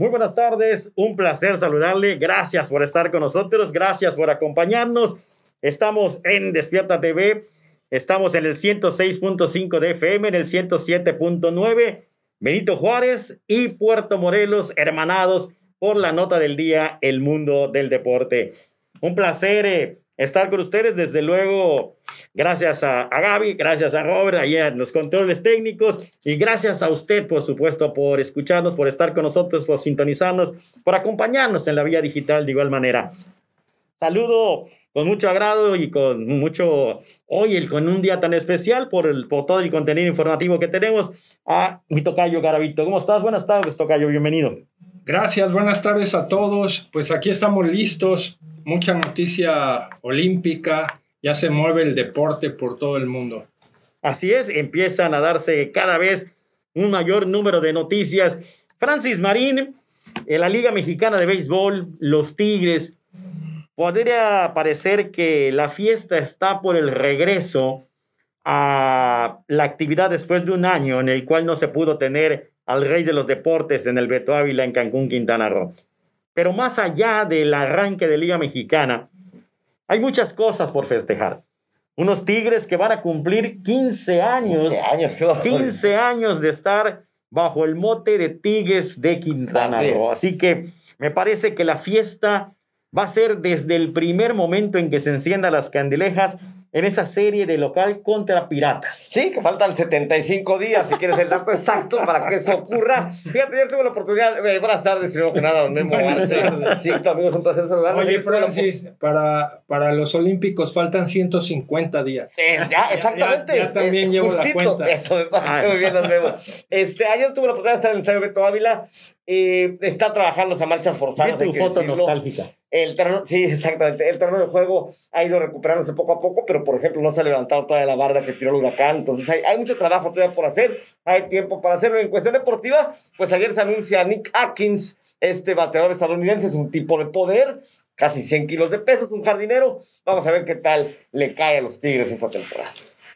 Muy buenas tardes, un placer saludarle. Gracias por estar con nosotros, gracias por acompañarnos. Estamos en Despierta TV, estamos en el 106.5 de FM, en el 107.9, Benito Juárez y Puerto Morelos, hermanados por la nota del día, el mundo del deporte. Un placer eh, estar con ustedes, desde luego, gracias a, a Gaby, gracias a Robert, ahí en los controles técnicos, y gracias a usted, por supuesto, por escucharnos, por estar con nosotros, por sintonizarnos, por acompañarnos en la vía digital de igual manera. Saludo con mucho agrado y con mucho, hoy con un día tan especial por, el, por todo el contenido informativo que tenemos, a mi tocayo Garavito. ¿Cómo estás? Buenas tardes, tocayo, bienvenido. Gracias, buenas tardes a todos. Pues aquí estamos listos mucha noticia olímpica, ya se mueve el deporte por todo el mundo. Así es, empiezan a darse cada vez un mayor número de noticias. Francis Marín, en la Liga Mexicana de Béisbol, los Tigres, podría parecer que la fiesta está por el regreso a la actividad después de un año en el cual no se pudo tener al rey de los deportes en el Beto Ávila en Cancún, Quintana Roo. Pero más allá del arranque de Liga Mexicana, hay muchas cosas por festejar. Unos Tigres que van a cumplir 15 años, 15 años, de estar bajo el mote de Tigres de Quintana Roo. Así que me parece que la fiesta va a ser desde el primer momento en que se enciendan las candilejas en esa serie de local contra piratas. Sí, que faltan 75 días, si quieres el dato exacto para que eso ocurra. Fíjate, yo tuve la oportunidad, eh, buenas tardes, primero que nada, don Memo Sí, amigos, un placer saludarlos. Oye, Francis, para, para los Olímpicos faltan 150 días. Eh, ya, exactamente. Ya, también llevo la cuenta. Eso me parece muy bien, don Memo. Este, ayer tuve la oportunidad de estar en el Estadio Beto Ávila, eh, está trabajando a marchas forzadas. tu foto nostálgica. El terreno, sí, exactamente. El terreno de juego ha ido recuperándose poco a poco, pero por ejemplo no se ha levantado toda la barda que tiró el huracán. Entonces hay, hay mucho trabajo todavía por hacer. Hay tiempo para hacerlo. En cuestión deportiva, pues ayer se anuncia Nick Atkins, este bateador estadounidense, es un tipo de poder, casi 100 kilos de peso, es un jardinero. Vamos a ver qué tal le cae a los Tigres esta temporada.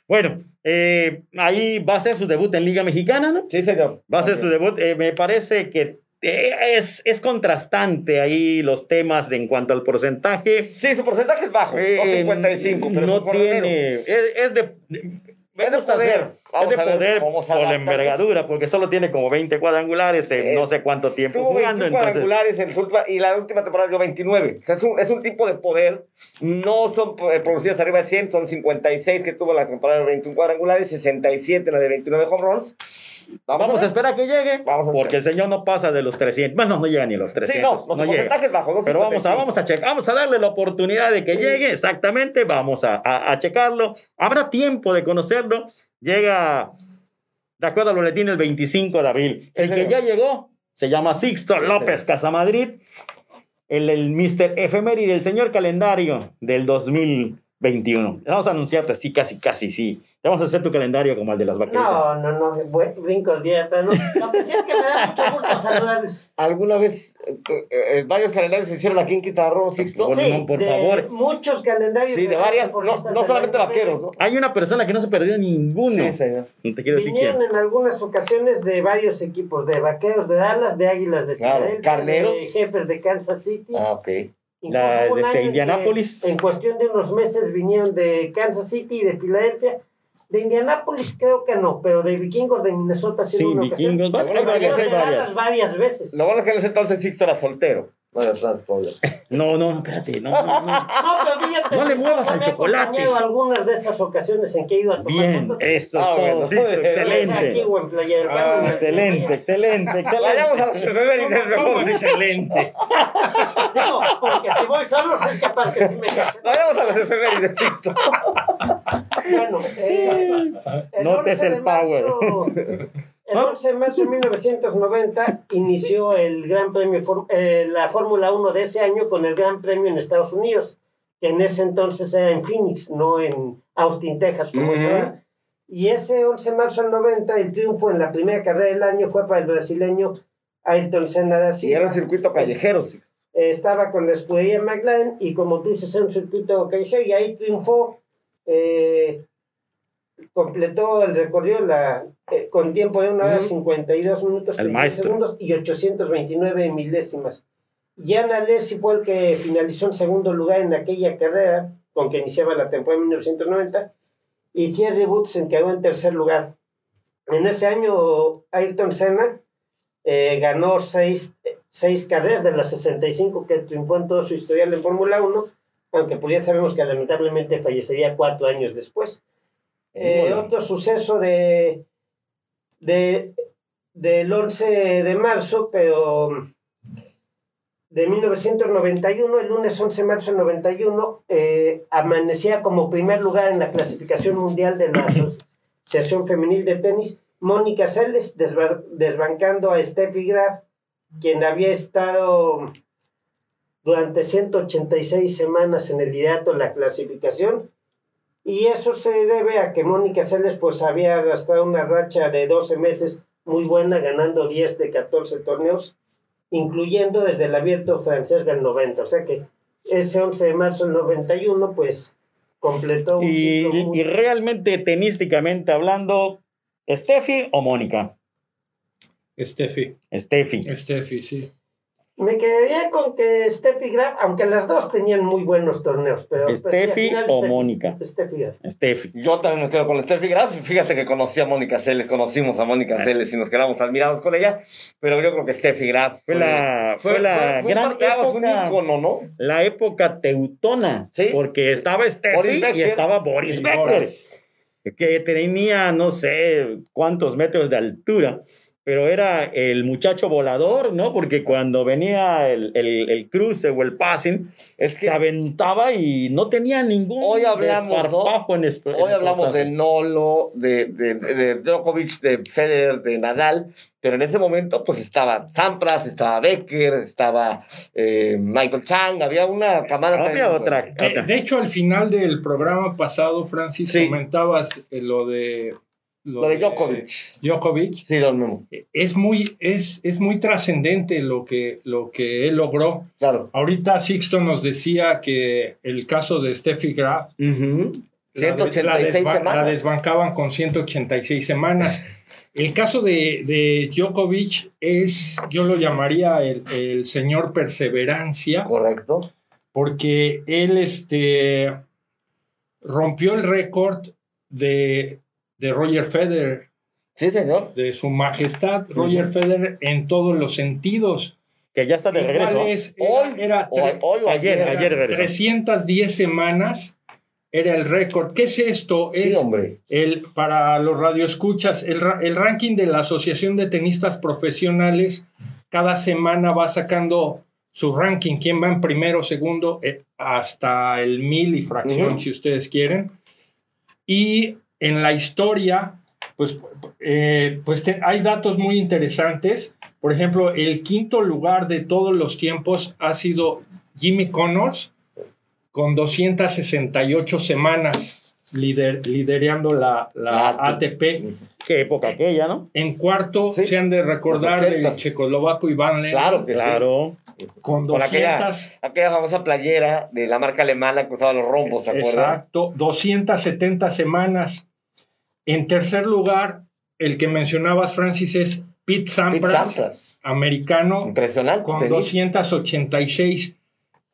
Bueno, eh, ahí va a ser su debut en Liga Mexicana, ¿no? Sí, señor. Va a ser su debut. Eh, me parece que es, es, contrastante ahí los temas en cuanto al porcentaje. Sí, su porcentaje es bajo, eh, 55, pero no tiene. Es, es, de. Es de poder. Es de poder por la envergadura, porque solo tiene como 20 cuadrangulares en eh, no sé cuánto tiempo tuvo jugando. 20 cuadrangulares en su, y la última temporada dio 29. O sea, es, un, es un tipo de poder. No son eh, producidas arriba de 100, son 56 que tuvo la temporada de 21 cuadrangulares, 67 la de 29 home runs. Vamos, Vamos a, a, esperar a que llegue, vamos porque el señor no pasa de los 300. Bueno, no llega ni a los 300. Sí, no, los no porcentajes bajos. Pero vamos a, vamos a checar, vamos a darle la oportunidad de que llegue, exactamente, vamos a, a, a, checarlo. Habrá tiempo de conocerlo. Llega, de acuerdo al boletín, el 25 de abril. El sí, que ya llegó se llama Sixto sí, López Casamadrid, el, el Mr. Efeméride, el señor calendario del 2021. Vamos a anunciarte así, casi, casi, sí. Vamos a hacer tu calendario como el de las vaqueritas. No, no, no, brinco el día, pero no. No, pues es que me da mucho gusto saludarles. ¿Alguna vez eh, eh, varios calendarios se hicieron aquí en Quintana Roo, Sixto? Sí, no, por favor. Muchos calendarios. Sí, de varias, no, no solamente vaqueros, ¿no? Hay una persona que no se perdió ninguno. Sí, señor. No te quiero decir Vinieron quién. en algunas ocasiones de varios equipos, de vaqueros de Dallas, de águilas de Claro, carneros. de jefes de Kansas City. Ah, ok. La Incluso hubo un de año en Indianápolis. que En cuestión de unos meses vinieron de Kansas City y de Filadelfia. De Indianápolis creo que no, pero de vikingos de Minnesota sí, Sí, una ocasión. vikingos. Hay varias, hay varias. varias veces. Lo bueno es que en ese entonces Sixto era soltero. No era. No, no, espérate, no, no, no. No, pero fíjate, No le muevas al he chocolate. acompañado algunas de esas ocasiones en que he ido a tomar Bien, eso es Ah, todo. bueno. sí, Ya sea Aquí excelente. o en Playa del Carmen. Ah, Excelente, excelente, Vayamos a excelente. mejor. Excelente. Digo, porque si voy solo, sé capaz que sí me. Vayamos a las efemérides, Sixto. Bueno, eh, el Notes 11 el de marzo, el 11 de marzo de 1990 inició el Gran Premio, eh, la Fórmula 1 de ese año con el Gran Premio en Estados Unidos, que en ese entonces era en Phoenix, no en Austin, Texas, como Ujú. se llama. Y ese 11 de marzo del 90, el triunfo en la primera carrera del año fue para el brasileño Ayrton Senna da Y era Silva. un circuito callejero. Eh, estaba con la escudería McLaren y como tú dices, era un circuito callejero y ahí triunfó eh, completó el recorrido la, eh, con tiempo de una hora Ujú. 52 minutos El 30 maestro. segundos y 829 milésimas. Jan Alesi fue el que finalizó en segundo lugar en aquella carrera con que iniciaba la temporada de 1990 y Thierry Boutsen quedó en tercer lugar. En ese año Ayrton Senna eh, ganó seis, seis carreras de las 65 que triunfó en todo su historial en Fórmula 1, aunque pues ya sabemos que lamentablemente fallecería cuatro años después. Eh. Otro suceso de, de, del 11 de marzo, pero de 1991, el lunes 11 de marzo del 91, eh, amanecía como primer lugar en la clasificación mundial de la Asociación Femenil de Tenis, Mónica Seles, desba- desbancando a Steffi Graf, quien había estado durante 186 semanas en el liderato de la clasificación. Y eso se debe a que Mónica Seles pues había arrastrado una racha de 12 meses muy buena, ganando 10 de 14 torneos, incluyendo desde el abierto francés del 90. O sea que ese 11 de marzo del 91 pues completó un Y, ciclo muy- y realmente, tenísticamente hablando, ¿Steffi o Mónica? Steffi. Steffi. Steffi, sí. Me quedaría con que Steffi Graf, aunque las dos tenían muy buenos torneos, pero... pues, ¿Steffi o Steffi- Mónica? Steffi Graf. Steffi. Yo también me quedo con Steffi Graf. Fíjate que conocí a Mónica Celes, conocimos a Mónica Celes y nos quedamos admirados con ella. Pero yo creo que Steffi Graf Fue la, fue la fue gran parteaguas, un época, ícono, ¿no? la época teutona, Sí. porque estaba Steffi y estaba Boris Becker, que tenía no sé cuántos metros de altura, pero era el muchacho volador, ¿no? Porque cuando venía el, el, el cruce o el passing, Es que se aventaba y no tenía ningún Hoy hablamos, ¿no? en hoy hablamos de. Nolo, de, de, de Djokovic, de Federer, de Nadal, pero en ese momento pues estaba Sampras, estaba Becker, estaba eh, Michael Chang, había una camada. Había otra. buena. De, de hecho, al final del programa pasado, Francis, Sí. comentabas eh, lo de... Lo de Djokovic. Djokovic. Sí, don Memo. Es muy, es, es muy trascendente lo que, lo que él logró. Claro. Ahorita Sixto nos decía que el caso de Steffi Graf la, de- 186 la desba- semanas. la desbancaban con 186 semanas. El caso de, de Djokovic es, yo lo llamaría el, el señor perseverancia, Correcto. porque él este, rompió el récord de, de Roger Federer, Sí, señor. de su majestad Roger Federer en todos los sentidos. Que ya está de regreso. es- era- Hoy, era Hoy, hoy o ayer, ayer. ayer regresó. 310 semanas era el récord. ¿Qué es esto? Sí, es hombre. el, para los radioescuchas, el, el ranking de la Asociación de Tenistas Profesionales cada semana va sacando su ranking, quién va en primero, segundo, eh, hasta el mil y fracción, si ustedes quieren. Y en la historia, pues, eh, pues te- hay datos muy interesantes. Por ejemplo, el quinto lugar de todos los tiempos ha sido Jimmy Connors con 268 semanas lider- liderando la, la La ATP. Qué época aquella, ¿no? En cuarto Sí, se han de recordar 80. checoslovaco Iván Lendl Claro que sí. Claro. con Con aquella, 200 aquella famosa playera de la marca alemana que usaba los rombos, ¿se acuerdan? Exacto, 270 semanas. En tercer lugar, el que mencionabas, Francis, es Pete Pete Sampras, Sampras. americano, Impresionante. con tenista. 286.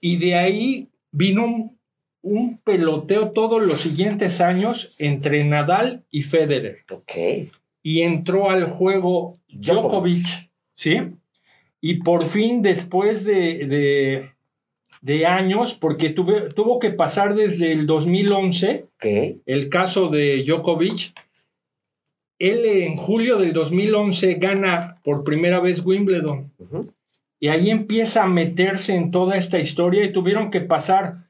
Y de ahí vino un, un peloteo todos los siguientes años entre Nadal y Federer. Ok. Y entró al juego Djokovic, ¿sí? Y por fin, después de, de, de años, porque tuve- tuvo que pasar desde el 2011, Ok. el caso de Djokovic, él en julio del 2011 gana por primera vez Wimbledon. Y ahí empieza a meterse en toda esta historia y tuvieron que pasar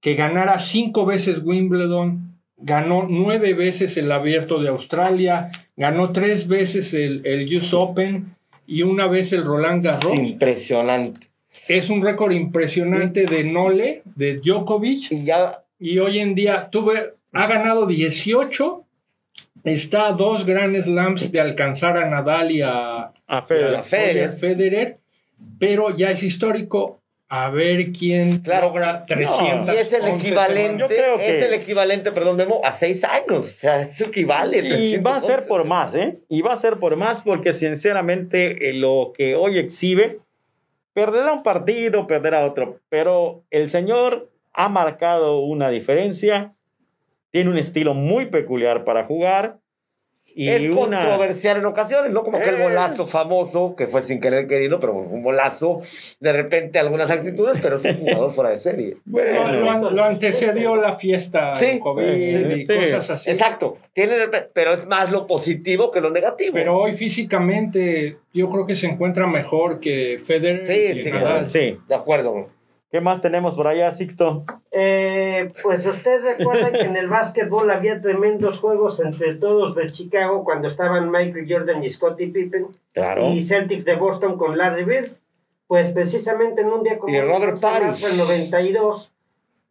que ganara cinco veces Wimbledon, ganó nueve veces el Abierto de Australia, ganó tres veces el, el US Open y una vez el Roland Garros. Impresionante. Es un récord impresionante de Nole, de Djokovic, Y ya y hoy en día tuve, ha ganado 18, está a dos Grand Slams de alcanzar a Nadal y a, A y a Federer. Federer, pero ya es histórico. A ver quién Claro, logra 300. Y es el equivalente, Yo creo que- es el equivalente, perdón, Memo, a seis años. O sea, es equivale. Y va a ser por más, ¿eh? Y va a ser por más porque sinceramente eh, lo que hoy exhibe, perderá un partido, perderá otro, pero el señor ha marcado una diferencia, tiene un estilo muy peculiar para jugar y es una... controversial en ocasiones, ¿no? Como aquel Eh. golazo famoso, que fue sin querer querido, pero un golazo, de repente algunas actitudes, pero es un jugador fuera de serie. Lo, lo- lo antecedió la fiesta Sí, en COVID sí, y sí. cosas así. Exacto, tiene, pero es más lo positivo que lo negativo. Pero hoy físicamente yo creo que se encuentra mejor que Federer Sí, y sí, Nadal. Sí. de acuerdo. ¿Qué más tenemos por allá, Sixto? Eh, pues usted recuerda que en el básquetbol había tremendos juegos entre todos de Chicago cuando estaban Michael Jordan y Scottie Pippen Claro. y Celtics de Boston con Larry Bird. Pues precisamente en un día como Y Robert 11 de marzo del 92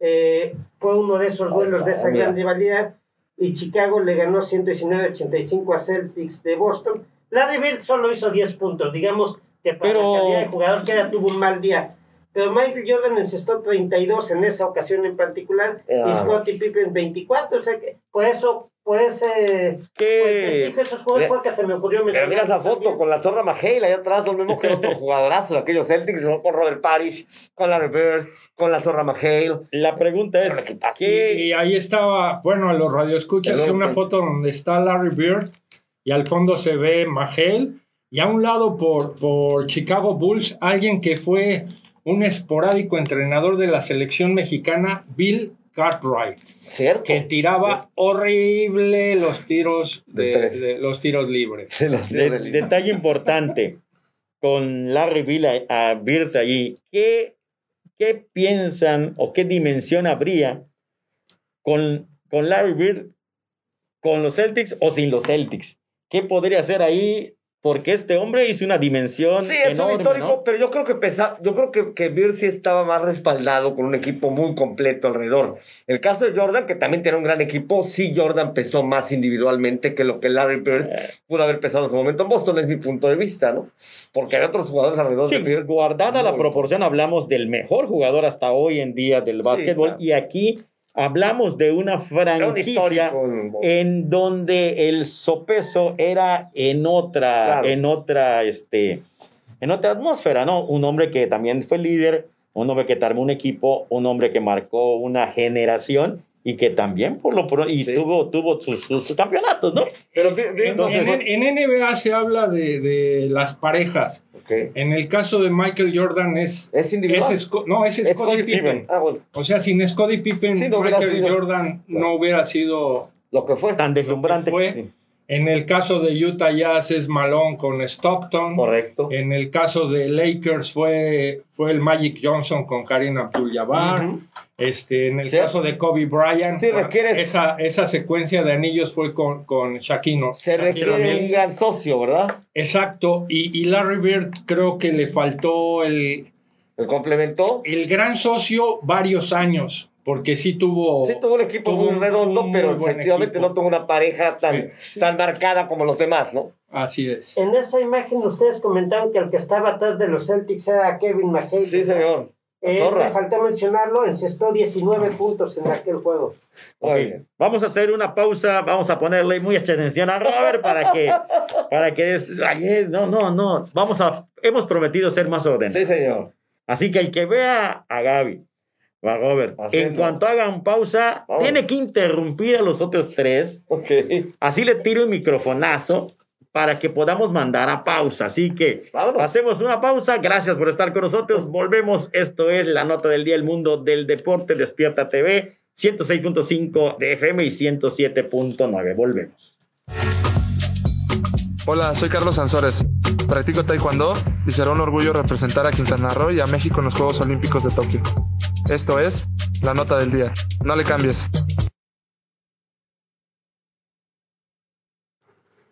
eh, fue uno de esos duelos de esa gran rivalidad y Chicago le ganó 119-85 a Celtics de Boston. Larry Bird solo hizo 10 puntos, digamos que para Pero- la calidad de jugador que era tuvo un mal día. Pero Michael Jordan encestó 32 en esa ocasión en particular y Ah. Scottie Pippen 24. O sea que por eso, por ese ¿Qué, esos jugadores fue que se me ocurrió Pero mira esa foto también. con la zorra Magel ahí atrás, lo mismo que otro jugadorazo de aquellos Celtics, con Robert Parrish, con Larry Bird, con la zorra Magel. La pregunta es, ¿qué, Y ahí estaba, bueno, a los radioescuchas, una foto donde está Larry Bird y al fondo se ve Magel y a un lado por, por Chicago Bulls, alguien que fue un esporádico entrenador de la selección mexicana, Bill Cartwright, ¿Cierto? que tiraba horrible los tiros de, De tres. de- los tiros libres. Los tiros de detalle importante con Larry Bill a, a Bird allí. ¿Qué, ¿Qué piensan o qué dimensión habría con, con Larry Bird con los Celtics o sin los Celtics? ¿Qué podría hacer ahí? Porque este hombre hizo una dimensión Sí, es un histórico, ¿no? pero yo creo que pesa, yo creo que, que Bird sí estaba más respaldado con un equipo muy completo alrededor. El caso de Jordan, que también tiene un gran equipo, sí Jordan pesó más individualmente que lo que Larry Bird Eh. pudo haber pesado en su momento en Boston, es mi punto de vista, ¿no? Porque hay otros jugadores alrededor Sí, de Bird. guardada la Muy proporción, hablamos del mejor jugador hasta hoy en día del básquetbol claro. y aquí hablamos de una un franquicia histórico. en donde el sopeso era en otra, Claro. en otra, este, en otra atmósfera, ¿no? Un hombre que también fue líder, un hombre que armó un equipo, un hombre que marcó una generación y que también por lo pronto, y Sí. tuvo, tuvo sus, sus campeonatos, ¿no? Pero En, entonces, en- en NBA se habla de, de las parejas. ok. En el caso de Michael Jordan es... es individual. es no, es Es Scottie Pippen. Ah, bueno, O sea, sin Scottie Pippen, Sí, no hubiera Michael sido. Jordan no hubiera sido. lo que fue. Tan deslumbrante. fue. En el caso de Utah Jazz es Malone con Stockton. Correcto. En el caso de Lakers fue, fue el Magic Johnson con Karim Abdul-Jabbar. Este, en el Sí. caso de Kobe Bryant, Sí, requieres- esa, esa secuencia de anillos fue con, con Shaquille O- Se requiere un gran socio, ¿verdad? Exacto. Y, y Larry Bird creo que le faltó el, ¿El complementó? el gran socio varios años. Porque sí tuvo. Sí, tuvo un equipo tuvo muy un- redondo, un pero muy efectivamente equipo. no tuvo una pareja tan, Sí. tan marcada como los demás, ¿no? Así es. En esa imagen ustedes comentaron que el que estaba atrás de los Celtics era Kevin McHale. Sí, señor. Eh, Zorra. me faltó mencionarlo, encestó 19 puntos en aquel juego. Ok, Muy bien. Vamos a hacer una pausa, vamos a ponerle mucha atención a Robert para que, para que es, ayer, no, no, no, vamos a, hemos prometido ser más ordenados. Sí, señor. Así que el que vea a Gaby Robert, Haciendo. en cuanto hagan pausa, Vamos. tiene que interrumpir a los otros tres, Ok. así le tiro un microfonazo para que podamos mandar a pausa. Así que Vámonos. hacemos una pausa, gracias por estar con nosotros, volvemos, esto es la nota del día, el mundo del deporte, Despierta TV, 106.5 de FM y 107.9, volvemos. Hola, soy Carlos Sansores. Practico taekwondo y será un orgullo representar a Quintana Roo y a México en los Juegos Olímpicos de Tokio. Esto es la nota del día. No le cambies.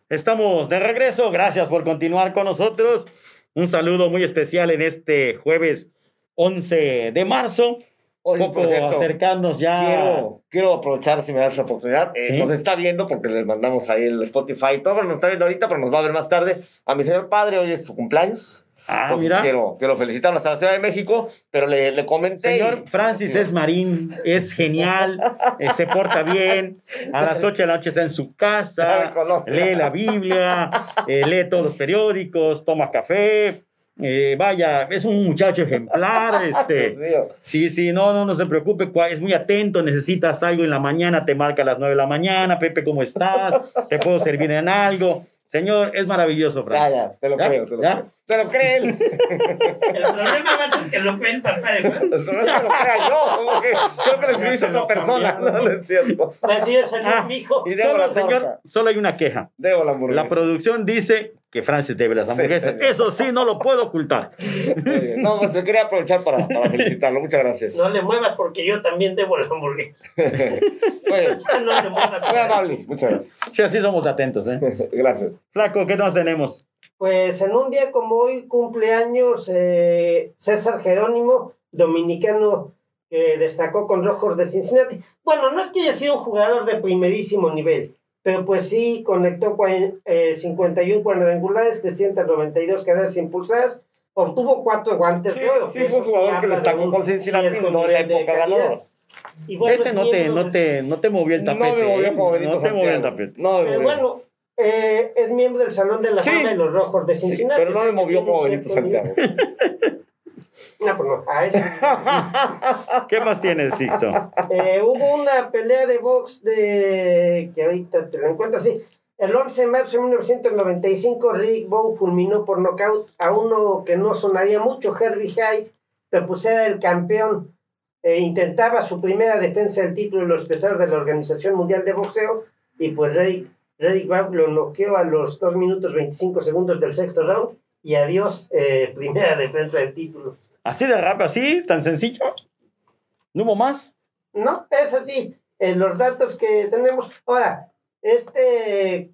Estamos de regreso, gracias por continuar con nosotros. Un saludo muy especial en este jueves 11 de marzo. Oye, poco cierto, acercarnos ya. Quiero, quiero aprovechar si me das la oportunidad. Eh, Sí. Nos está viendo porque les mandamos ahí el Spotify. Todo nos está viendo ahorita, pero nos va a ver más tarde. A mi señor padre, hoy es su cumpleaños. Ah, Entonces, mira. Quiero, quiero felicitarlo hasta la Ciudad de México, pero le, le comenté. Señor Francis es marín, es genial, eh, se porta bien, a las 8 de la noche está en su casa, lee la Biblia, eh, lee todos los periódicos, toma café, eh, vaya, es un muchacho ejemplar, este, sí, sí, no, no, no se preocupe, es muy atento, necesitas algo en la mañana, te marca a las 9 de la mañana, Pepe, ¿cómo estás? ¿Te puedo servir en algo? Señor, es maravilloso, Ya, Francis. ya, te lo ¿Ya? creo, te lo ¿Ya? creo. Te lo cree él. El problema va a ser que lo cree el papá de Fran. Eso no es que lo crea yo. como que creo que lo escribiste a otra persona. No, no es cierto. Así es, salió Ah. mi hijo. Y debo Solo, la señor, solo hay una queja. Debo la hamburguesa. La producción dice que Francis debe las hamburguesas. Eso sí, no lo puedo ocultar. No, pues, te quería aprovechar para, para felicitarlo. Muchas gracias. No le muevas porque yo también debo la hamburguesa. Muy bien. No le muevas. Muy amable. Muchas gracias. Sí, así somos atentos, ¿eh? Gracias. Flaco, ¿qué más tenemos? Pues en un día como hoy cumpleaños eh, César Jerónimo, dominicano que destacó con Rojos de Cincinnati. Bueno, no es que haya sido un jugador de primerísimo nivel, pero pues sí conectó cua- eh, 51 cuadrangulares, 392 carreras impulsadas, obtuvo cuatro guantes Sí, de oro. sí, fue un jugador que de destacó con Cincinnati, no de nivel época ganadora. Y bueno, Ese es no te, no, te, no te movió el tapete. No me movió ¿eh? como Benito No te movió el tapete. No movió. bueno, eh, es miembro del Salón de la Sí. Fama de los Rojos de Sí, Cincinnati. pero no que movió como Benito. Santiago. No, pues no, a ese. ¿Qué más tienes, Sixto? Eh, hubo una pelea de box de. que ahorita te lo encuentro así. El 11 de marzo de 1995, Rick Bow fulminó por nocaut a uno que no sonaría mucho, Herbie Hyde, pero pues era el campeón. Eh, intentaba su primera defensa del título de los pesados de la Organización Mundial de Boxeo y pues Rick, Rick Bow lo noqueó a los 2 minutos 25 segundos del sexto round y adiós, eh, primera defensa del título. ¿Así de rap, así? ¿Tan sencillo? ¿No hubo más? No, es así. En los datos que tenemos. Ahora, este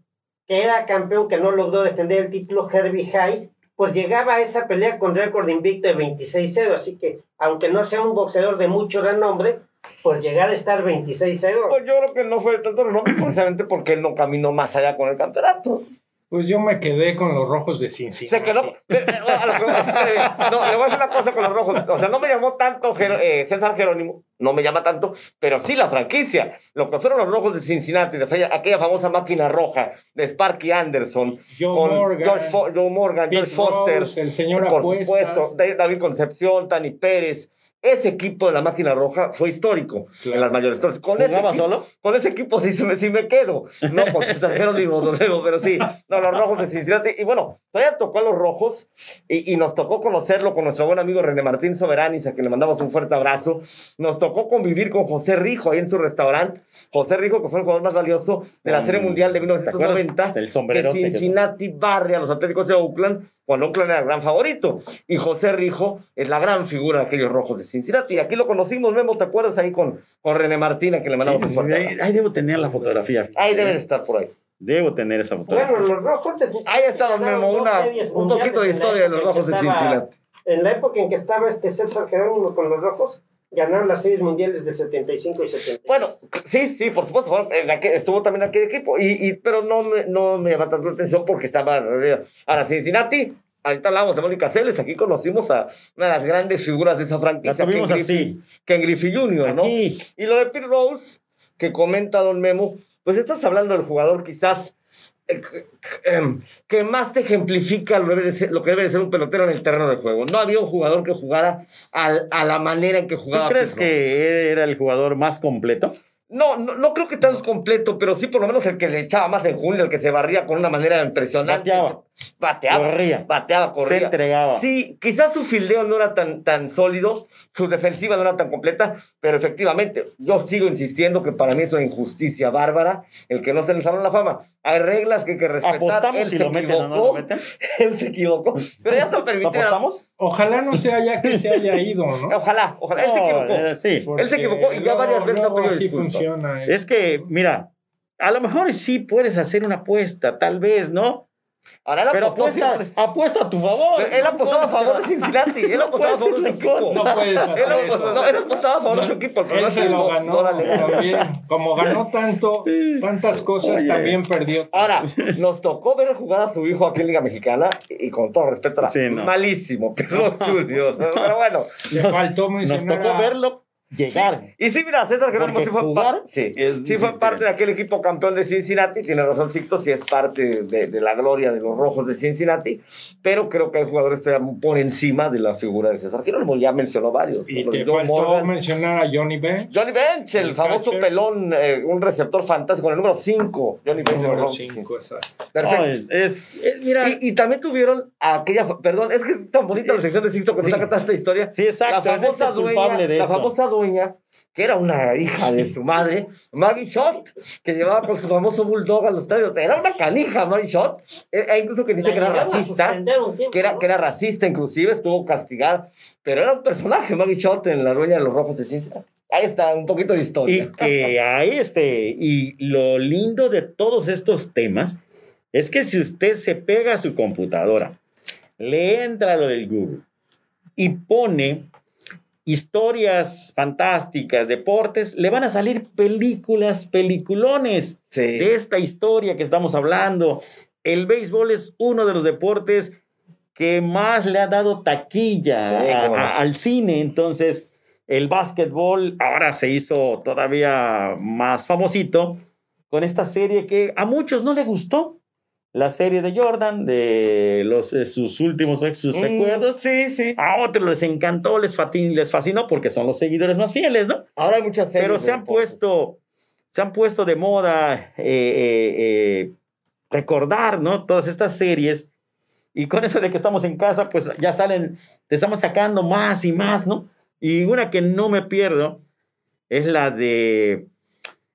que era campeón que no logró defender el título, Herbie Hyde, pues llegaba a esa pelea con récord invicto de 26-0. Así que, aunque no sea un boxeador de mucho renombre, pues llegar a estar 26-0. Pues yo creo que no fue tanto renombre precisamente porque él no caminó más allá con el campeonato. Pues yo me quedé con los rojos de Cincinnati. Se quedó. eh, eh, que- No, le voy a decir una cosa con los rojos. O sea, no me llamó tanto eh, César Jerónimo, no me llama tanto, pero sí la franquicia. Lo que fueron los rojos de Cincinnati, de aquella, aquella famosa máquina roja de Sparky Anderson, Joe con Morgan, George Fo- Joe Morgan, Pete George Foster, Rose, el señor por Apuestas. supuesto, Da- David Concepción, Tani Pérez. Ese equipo de la máquina roja fue histórico Claro. en las mayores. Entonces, con ese ¿Jugaba equipo, solo? con ese equipo sí, sí me- quedo. No con César Jerónimo, no digo, pero sí. No, los rojos de Cincinnati. Y bueno, todavía tocó a los rojos y, y nos tocó conocerlo con nuestro buen amigo René Martín Soberanis, a quien le mandamos un fuerte abrazo. Nos tocó convivir con José Rijo ahí en su restaurante. José Rijo, que fue el jugador más valioso de la Mm. Serie Mundial de ¿Te acuerdas 1990. del Que sombrerote que- Cincinnati barre a los Atléticos de Oakland cuando Oakland era el gran favorito. Y José Rijo es la gran figura de aquellos rojos de Cincinnati. Y aquí lo conocimos, Memo, ¿te acuerdas ahí con, con René Martín, a quien le mandamos Sí, ahí, debo tener la fotografía. Ahí deben estar por ahí. Debo tener esa fotografía. Bueno, los rojos de Cincinnati. Ahí está, don Memo, una, un poquito de historia de los rojos que de Cincinnati. En la época en que estaba este César Jerónimo con los rojos, ganaron las series mundiales del 75 y 76. Bueno, sí, sí, por supuesto, fueron- en aquel- estuvo también aquel equipo, y, y- pero no me, no me llama tanto la atención porque estaba... Ahora, Cincinnati, ahorita hablamos de Mónica Celes, aquí conocimos a una de las grandes figuras de esa franquicia, La tuvimos Ken Griffey- así. Ken Griffey Jr., ¿no? Aquí. Y lo de Pete Rose, que comenta Don Memo, pues estás hablando del jugador quizás eh, que más te ejemplifica lo, debe de ser- lo que debe de ser un pelotero en el terreno de juego. No había un jugador que jugara a la manera en que ¿Tú jugaba crees Pete Rose. que era el jugador más completo? No, no, no creo que tan completo, pero sí por lo menos el que le echaba más en junio, el que se barría con una manera impresionante. Bateaba. Bateaba. Corría. Bateaba, corría. Se entregaba. Sí, quizás su fildeo no era tan, tan sólido, su defensiva no era tan completa, pero efectivamente, yo sigo insistiendo que para mí es una injusticia bárbara el que no se le Salón la Fama. Hay reglas que hay que respetar. ¿Apostamos Él si se lo meten o no lo equivocó. meten? Él se equivocó. Pero ya está permitido. ¿Apostamos? Ojalá no sea ya que se haya ido, ¿no? Ojalá, ojalá. Él se No, equivocó. eh, sí. Él se equivocó y ya varias veces ha funciona. Es que, mira, a lo mejor sí puedes hacer una apuesta, tal vez, ¿no? Ahora él Pero apuesta, siempre- apuesta a tu favor. Él apostaba a favor de Cincinnati. Él apostaba a favor de su equipo. No puedes hacer Él apostó- eso. no, él apostaba a favor de su equipo. pero Él no se lo ganó la también. Como ganó tanto, tantas cosas, Oye. también perdió. Ahora, nos tocó ver jugar a su hijo aquí en Liga Mexicana y con todo respeto era Sí, no. malísimo, pero. Pero bueno. Le faltó Nos mencionar tocó a- verlo llegar. Y sí, mira, César Jerónimo sí fue, jugar sí, sí fue parte de aquel equipo campeón de Cincinnati. Tiene razón, Sixto, sí es parte de, de la gloria de los rojos de Cincinnati. Pero creo que el jugador está por encima de la figura de César Jerónimo. Ya mencionó varios. Y te faltó Morgan. mencionar a Johnny Bench. Johnny Bench, el, El famoso catcher. pelón, eh, un receptor fantástico, el número 5. Johnny Bench. Número ¿no? 5, exacto. Perfecto. Es, es- mira. Y, y también tuvieron aquella, perdón, es que es tan bonita la sección de Sixto que nos contado esta historia. sí, exacto. la famosa dueña, la famosa dueña, que era una hija de su madre, Maggie Shot, que llevaba con su famoso bulldog a los estadios. Era una canija, Maggie Shot. E e incluso que dice La que era racista. tiempo, Que era, que era racista, inclusive, estuvo castigada. Pero era un personaje, Maggie Shot, en la dueña de los rojos de Cincinnati. Ahí está, un poquito de historia. Y que ahí este, y lo lindo de todos estos temas es que si usted se pega a su computadora, le entra lo del Google y pone historias fantásticas, deportes, le van a salir películas, peliculones Sí. de esta historia que estamos hablando. El béisbol es uno de los deportes que más le ha dado taquilla Sí, a- cómo no. a- al cine. Entonces, el básquetbol ahora se hizo todavía más famosito con esta serie que a muchos no le gustó. La serie de Jordan, de los, eh, sus últimos sus Mm, recuerdos. Sí, sí. A otros les encantó, les, les fascinó porque son los seguidores más fieles, ¿no? Ahora hay muchas series Pero se han puesto, se han puesto de moda eh, eh, eh, recordar, ¿no? Todas estas series. Y con eso de que estamos en casa, pues ya salen, te estamos sacando más y más, ¿no? Y una que no me pierdo es la de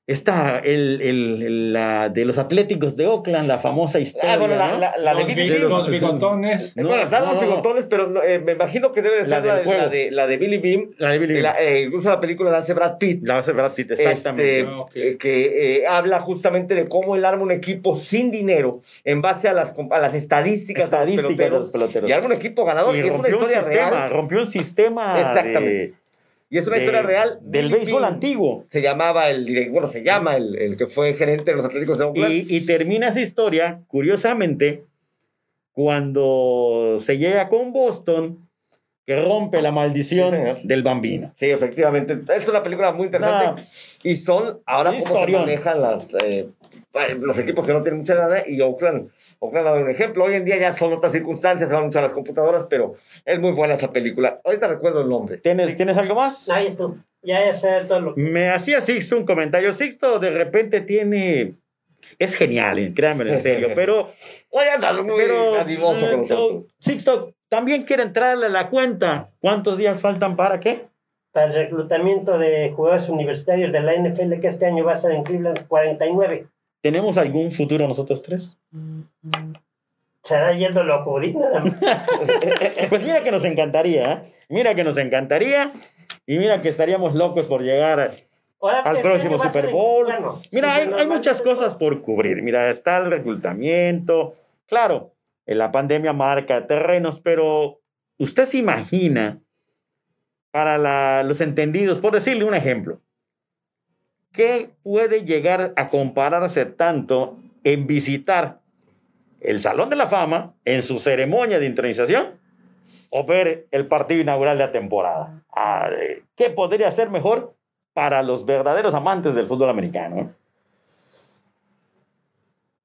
esta, el, el- el- la de los Atléticos de Oakland, la famosa historia. Ah, bueno, la, ¿no? la, la de Billy bi- Bean. los bigotones. Eh, bueno, están no, los no. bigotones, pero no, eh, me imagino que debe de La ser la, de, la, de, la de Billy Bean. La de Billy Bean. La, eh, incluso la película la hace Brad Pitt. La hace Brad Pitt, exactamente. Este, Ah, ok. eh, que eh, habla justamente de cómo él arma un equipo sin dinero en base a las, a las estadísticas, de los Estadísticas de los peloteros. y arma un equipo ganador. y Y es una rompió un historia sistema, real. rompió un sistema Exactamente. de- Y es una de- historia real. del béisbol antiguo. Se llamaba el bueno, se llama el, el que fue gerente de los Atléticos de Oakland. Y, y termina esa historia, curiosamente, cuando se llega con Boston, que rompe la maldición Sí, del bambino. Sí, efectivamente. Es una película muy interesante. Y son ahora cómo se manejan las, eh, los equipos que no tienen mucha nada. Y Oakland, Oakland ha dado un ejemplo. Hoy en día ya son otras circunstancias, se van mucho a las computadoras, pero es muy buena esa película. Ahorita recuerdo el nombre. ¿Tienes, ¿Tienes algo más? Ahí está. Ya, ya sé todo lo que. Me hacía Sixto un comentario. Sixto de repente tiene... Es genial, eh, créanmelo en serio, pero... Oye, andas muy pero adivoso con nosotros. Sixto también quiere entrarle a la cuenta. ¿Cuántos días faltan para qué? Para el reclutamiento de jugadores universitarios de la NFL, que este año va a ser en Cleveland, 49. ¿Tenemos algún futuro nosotros tres? Será yendo más. Pues mira que nos encantaría, ¿eh? Mira que nos encantaría y mira que estaríamos locos por llegar Ahora, al próximo Super Bowl. Mira, si hay, muchas cosas por cubrir. Mira, está el reclutamiento. Claro, en la pandemia marca terrenos, pero usted se imagina, para la- los entendidos, por decirle un ejemplo, ¿qué puede llegar a compararse tanto en visitar el Salón de la Fama en su ceremonia de intronización o ver el partido inaugural de la temporada? Ah, eh, ¿Qué podría ser mejor para los verdaderos amantes del fútbol americano?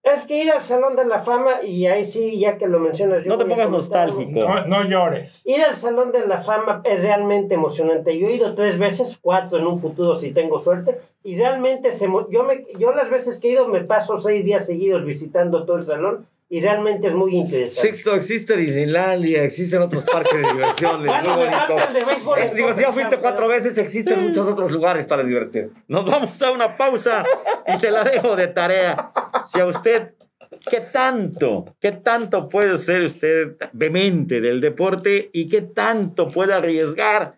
Es que ir al Salón de la Fama, y ahí sí, ya que lo mencionas, yo No te pongas nostálgico. No, no llores. Ir al Salón de la Fama es realmente emocionante. Yo he ido tres veces, cuatro en un futuro si tengo suerte, y realmente se, mo- yo, me, yo las veces que he ido me paso seis días seguidos visitando todo el salón y realmente es muy interesante. Sixto, existe Disneylandia, existen otros parques de diversiones Bueno, muy bonitos. Eh, digo, si ya fuiste cuatro veces, existen muchos otros lugares para divertir. Nos vamos a una pausa y se la dejo de tarea. Si a usted, ¿qué tanto, qué tanto puede ser usted vehemente del deporte y qué tanto puede arriesgar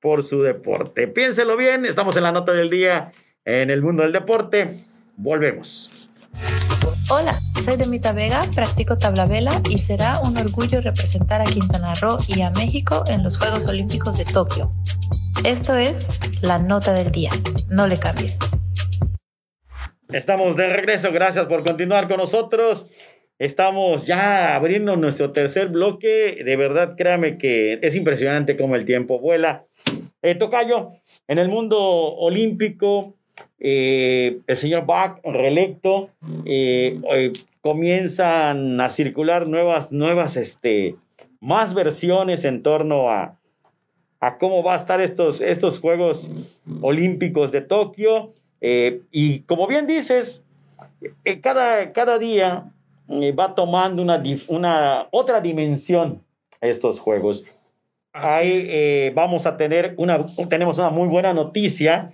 por su deporte? Piénselo bien, estamos en la nota del día en el mundo del deporte. Volvemos. Hola, soy Demita Vega, practico tabla vela y será un orgullo representar a Quintana Roo y a México en los Juegos Olímpicos de Tokio. Esto es la nota del día. No le cambies. Estamos de regreso, gracias por continuar con nosotros. Estamos ya abriendo nuestro tercer bloque. De verdad, créame que es impresionante cómo el tiempo vuela. Eh, Tocayo, en el mundo olímpico, eh, el señor Bach, reelecto, eh, comienzan a circular nuevas, nuevas, este, más versiones en torno a, a cómo va a estar estos, estos Juegos Olímpicos de Tokio. Eh, y como bien dices, eh, cada, cada día eh, va tomando una, una otra dimensión estos Juegos. Así Ahí eh, vamos a tener una, tenemos una muy buena noticia.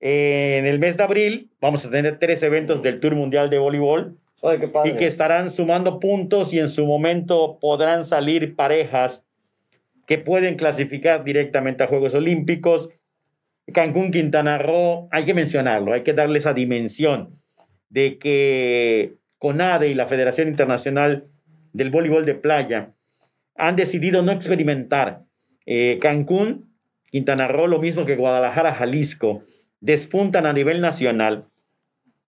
Eh, en el mes de abril vamos a tener tres eventos del Tour Mundial de Voleibol Ay, qué padre. y que estarán sumando puntos y en su momento podrán salir parejas que pueden clasificar directamente a Juegos Olímpicos. Cancún, Quintana Roo, hay que mencionarlo, hay que darle esa dimensión de que CONADE y la Federación Internacional del Voleibol de Playa han decidido no experimentar. Eh, Cancún, Quintana Roo, lo mismo que Guadalajara, Jalisco, despuntan a nivel nacional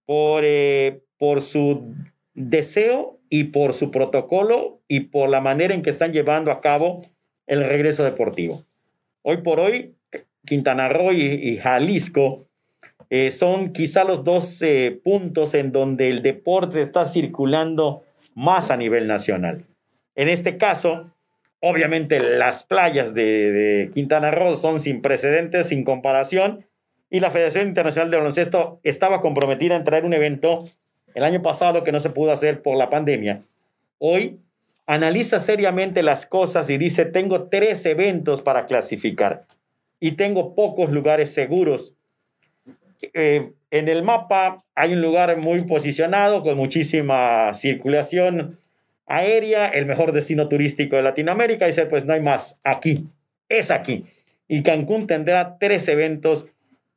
por, eh, por su deseo y por su protocolo y por la manera en que están llevando a cabo el regreso deportivo. Hoy por hoy, Quintana Roo y, Jalisco eh, son quizá los dos eh, puntos en donde el deporte está circulando más a nivel nacional. En este caso, obviamente las playas de, de Quintana Roo son sin precedentes, sin comparación, y la Federación Internacional de Baloncesto estaba comprometida en traer un evento el año pasado que no se pudo hacer por la pandemia. Hoy analiza seriamente las cosas y dice, tengo tres eventos para clasificar y tengo pocos lugares seguros. Eh, en el mapa hay un lugar muy posicionado con muchísima circulación aérea, el mejor destino turístico de Latinoamérica. Dice, pues no hay más, aquí, es aquí. Y Cancún tendrá tres eventos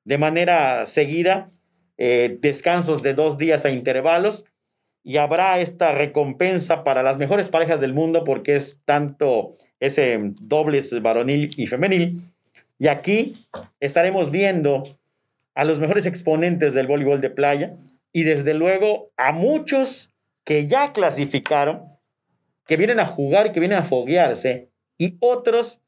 de manera seguida, eh, descansos de dos días a intervalos, y habrá esta recompensa para las mejores parejas del mundo porque es tanto ese dobles varonil y femenil. Y aquí estaremos viendo a los mejores exponentes del voleibol de playa y desde luego a muchos que ya clasificaron, que vienen a jugar, que vienen a foguearse y otros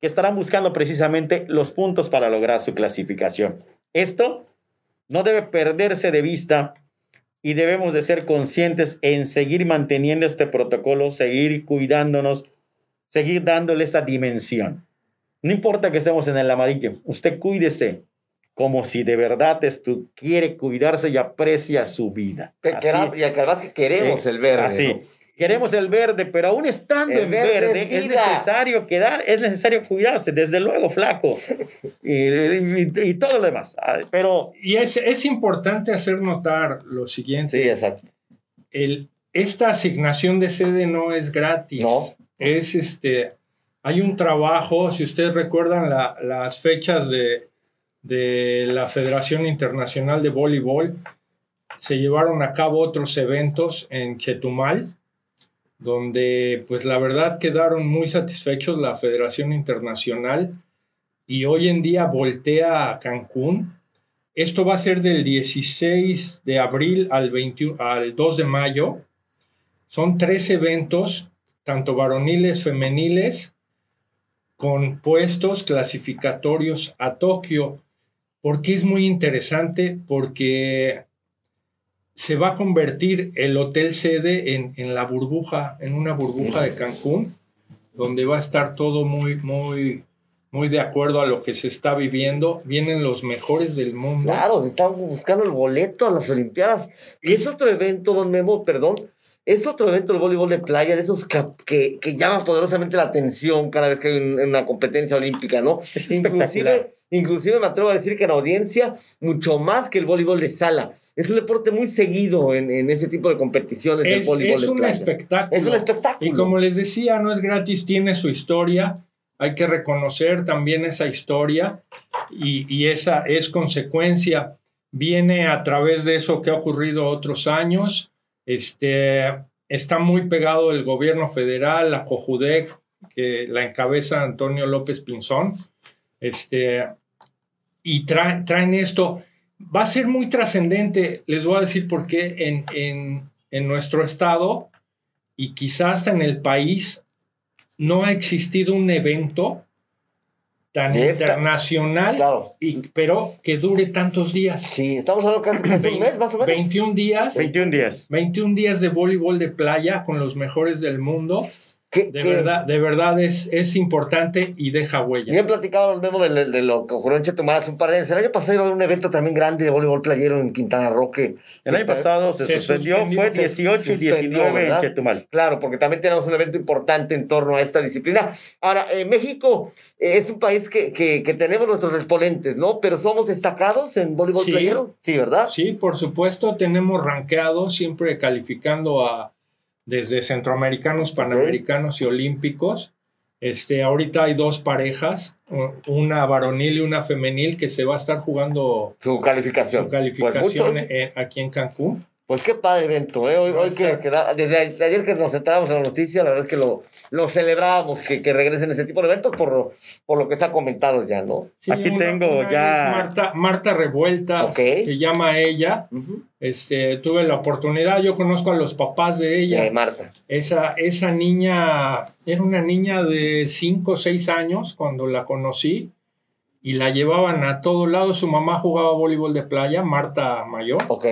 que estarán buscando precisamente los puntos para lograr su clasificación. Esto no debe perderse de vista y debemos de ser conscientes en seguir manteniendo este protocolo, seguir cuidándonos, seguir dándole esa dimensión. No importa que estemos en el amarillo, usted cuídese como si de verdad estu quiere cuidarse y aprecia su vida. Que- Así- y además que queremos Sí, el verde. así. ¿no? Queremos el verde, pero aún estando El en verde verde, es necesario quedar, es necesario cuidarse, desde luego, flaco. y, y- y todo lo demás. Ah, Pero Y es, es importante hacer notar lo siguiente. Sí, exacto. el, esta asignación de sede no es gratis. No. Es este, hay un trabajo, si ustedes recuerdan la- las fechas de, de la Federación Internacional de Voleibol, se llevaron a cabo otros eventos en Chetumal, donde pues la verdad quedaron muy satisfechos la Federación Internacional y hoy en día voltea a Cancún. Esto va a ser del 16 de abril al, 21 al 2 de mayo. Son tres eventos, tanto varoniles, femeniles, con puestos clasificatorios a Tokio. ¿Por qué es muy interesante? Porque se va a convertir el hotel sede en, en la burbuja, en una burbuja de Cancún, donde va a estar todo muy, muy, muy de acuerdo a lo que se está viviendo. Vienen los mejores del mundo. Claro, estamos buscando el boleto a las Olimpiadas. Que es otro evento, don Memo, perdón. Es otro evento del voleibol de playa, de esos que, que, llaman poderosamente la atención cada vez que hay un- una competencia olímpica, ¿no? Es. Inclusive, inclusive me atrevo a decir que en audiencia, mucho más que el voleibol de sala. Es un deporte muy seguido en, en ese tipo de competiciones, el Es, voleibol es de un playa. espectáculo. Es un espectáculo. Y como les decía, no es gratis, tiene su historia. Hay que reconocer también esa historia y, y esa es consecuencia. Viene a través de eso que ha ocurrido otros años. Este, está muy pegado el gobierno federal, la COJUDEC, que la encabeza Antonio López Pinzón. Este, y traen, esto. Va a ser muy trascendente, les voy a decir por qué, en, en, en nuestro estado y quizás hasta en el país no ha existido un evento tan De internacional, Claro. y, pero que dure tantos días. Sí, estamos hablando casi de un mes, más o menos. 21 días. 21 días. 21 días de voleibol de playa con los mejores del mundo. ¿Qué- De qué- verdad, de verdad es, es importante y deja huella. Bien platicado Memo de, de- de lo que ocurrió en Chetumal hace un par de años. El año pasado iba a haber un evento también grande de voleibol playero en Quintana Roo. que- El año pasado se, Se suspendió, suspendió, fue se 18 y suspendió, 19 en ¿verdad? Chetumal. Claro, porque también tenemos un evento importante en torno a esta disciplina. Ahora, eh, México eh, es un país que, que, que tenemos nuestros exponentes, ¿no? Pero somos destacados en voleibol Sí. playero. Sí, ¿verdad? Sí, por supuesto, tenemos rankeado, siempre calificando a desde centroamericanos, panamericanos y olímpicos. Este, ahorita hay dos parejas, una varonil y una femenil, que se va a estar jugando Su calificación. su calificación Pues, eh, aquí en Cancún. Pues qué padre evento, ¿eh? Hoy, que, desde ayer que nos entramos en la noticia, la verdad es que lo, lo celebramos, que, que regresen ese tipo de eventos por, lo- por lo que se ha comentado ya, ¿no? Sí, Aquí tengo una ya- es Marta, Marta Revuelta, Ok. se llama ella. Este, tuve la oportunidad, yo conozco a los papás de ella. Eh, Marta. Esa, esa niña era una niña de 5 o 6 años cuando la conocí y la llevaban a todo lado. Su mamá jugaba voleibol de playa, Marta Mayor, Ok.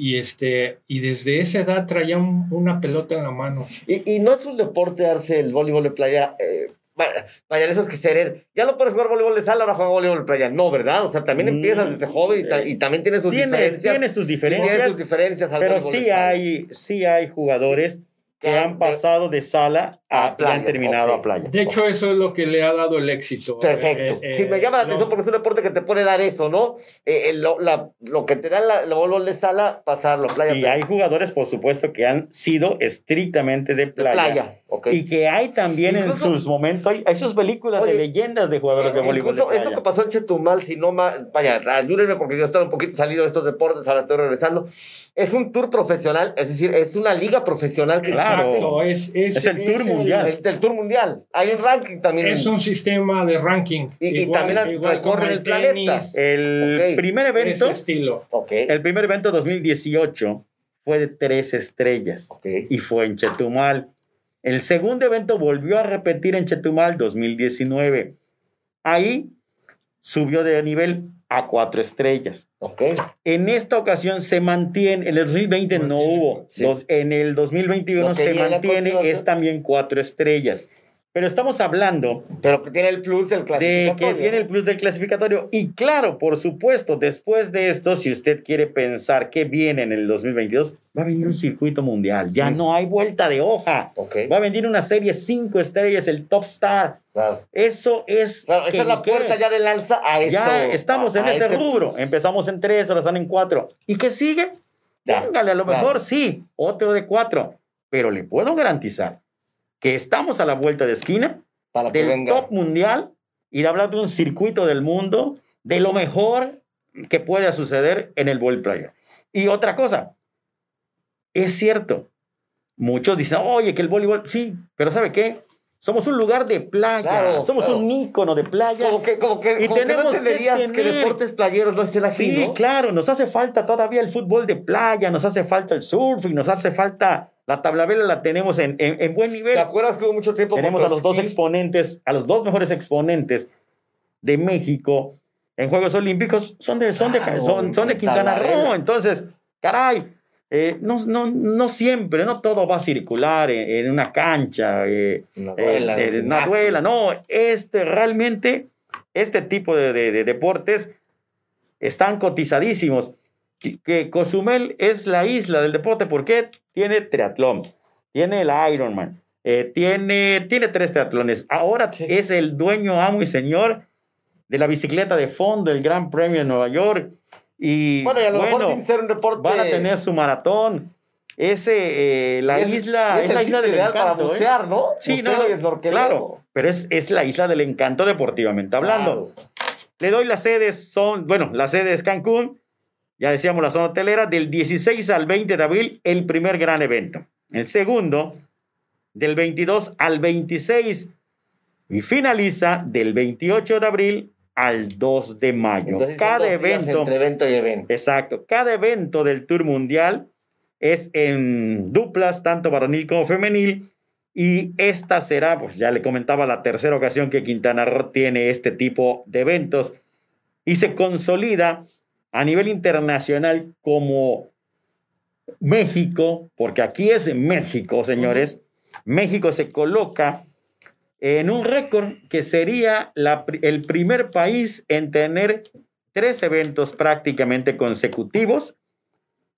Y, este, y desde esa edad traía un- una pelota en la mano. Y, y no es un deporte darse el voleibol de playa. Eh, vaya, vaya, esos que ser. Ya no puedes jugar voleibol de sala, ahora juega voleibol de playa. No, ¿verdad? O sea, también Mm, empiezas desde joven y, ta- y también tiene sus Tiene, diferencias. tiene sus Tiene diferencias, sus diferencias al pero sí hay, sí hay jugadores que han pasado de sala a, a playa, y han terminado a playa. De hecho, eso es lo que le ha dado el éxito. Perfecto. Eh, eh, sí, me llama la atención porque es un deporte que te puede dar eso, ¿no? Eh, eh, lo, la- lo que te da la- el voleibol de sala, pasarlo a playa. Y playa. hay jugadores, por supuesto, que han sido estrictamente de De playa. playa. ok. Y que hay también Incluso- en sus momentos, hay, hay sus películas Oye, de leyendas de jugadores de Eh, voleibol de Incluso playa. que pasó en Chetumal, si no vaya, ayúdenme porque yo estaba un poquito salido de estos deportes, ahora estoy regresando. Es un tour profesional, es decir, es una liga profesional que Claro. Exacto, es, es, Es el Tour Mundial. El, Tour Mundial. Hay un ranking también. Es un sistema de ranking. Y- y también recorre el planeta. El primer ese evento, estilo. Ok. el primer evento 2018 fue de tres estrellas y fue en Chetumal. El segundo evento volvió a repetir en Chetumal 2019. Ahí subió de nivel a cuatro estrellas. Ok. En esta ocasión se mantiene, en el 2020 no hubo, sí. Dos- en el 2021 Lo que se mantiene, es también cuatro estrellas. Pero estamos hablando Pero que tiene el plus del de clasificatorio. que tiene el plus del clasificatorio. Y claro, por supuesto, después de esto, si usted quiere pensar que viene en el 2022, va a venir un circuito mundial. Ya Mm. no hay vuelta de hoja. Ok. Va a venir una serie cinco estrellas, el Top Star. Claro. Eso es. Claro, esa es la qué. puerta ya de lanza a eso. Ya estamos en a- ese rubro. Empezamos en tres, ahora están en cuatro. ¿Y qué sigue? Ya, Póngale, a lo mejor sí, otro de cuatro. Pero le puedo garantizar que estamos a la vuelta de esquina Para que del venga. top mundial y de hablar de un circuito del mundo, de lo mejor que pueda suceder en el ball player. Y otra cosa, es cierto, muchos dicen, oye, que el voleibol, sí, pero ¿sabe qué? Somos un lugar de playa, Claro, somos claro. un ícono de playa. Como que, como que, Y como que tenemos no que entenderías que, tener- deportes playeros no estén así, Sí, ¿no? claro, nos hace falta todavía el fútbol de playa, nos hace falta el surfing, nos hace falta la tabla vela, la tenemos en, en- en buen nivel. ¿Te acuerdas que hubo mucho tiempo? Tenemos a los dos exponentes, a los dos mejores exponentes de México en Juegos Olímpicos, son de, son de, son, son de Quintana Roo. Entonces, caray, eh, no, no, no siempre, no todo va a circular en, en una cancha, eh, Una eh, duela, una no, este realmente, este tipo de, de- de deportes están cotizadísimos. Que- Cozumel es la isla del deporte porque tiene triatlón, tiene el Ironman, eh, tiene, tiene tres triatlones. Ahora Sí. es el dueño, amo y señor de la bicicleta de fondo, el Gran Premio de Nueva York. Y Bueno, y a lo bueno, mejor sin ser un deporte. van a tener su maratón. Ese, eh, la es- isla, y es, la isla del ideal encanto. Para ¿eh? bucear, ¿no? Sí, Buceo no, claro, pero es, es la isla del encanto deportivamente hablando. Le doy las sedes, son, bueno, la sede es Cancún, ya decíamos la zona hotelera, del 16 al 20 de abril, el primer gran evento. El segundo, del 22 al 26. Y finaliza del 28 de abril al 2 de mayo. Entonces, cada evento, Entre evento y evento. exacto, cada evento del Tour Mundial es en duplas, tanto varonil como femenil. Y esta será, pues ya le comentaba, la tercera ocasión que Quintana Roo tiene este tipo de eventos y se consolida a nivel internacional como México, porque aquí es México, señores. México se coloca en un récord que sería la el primer país en tener tres eventos prácticamente consecutivos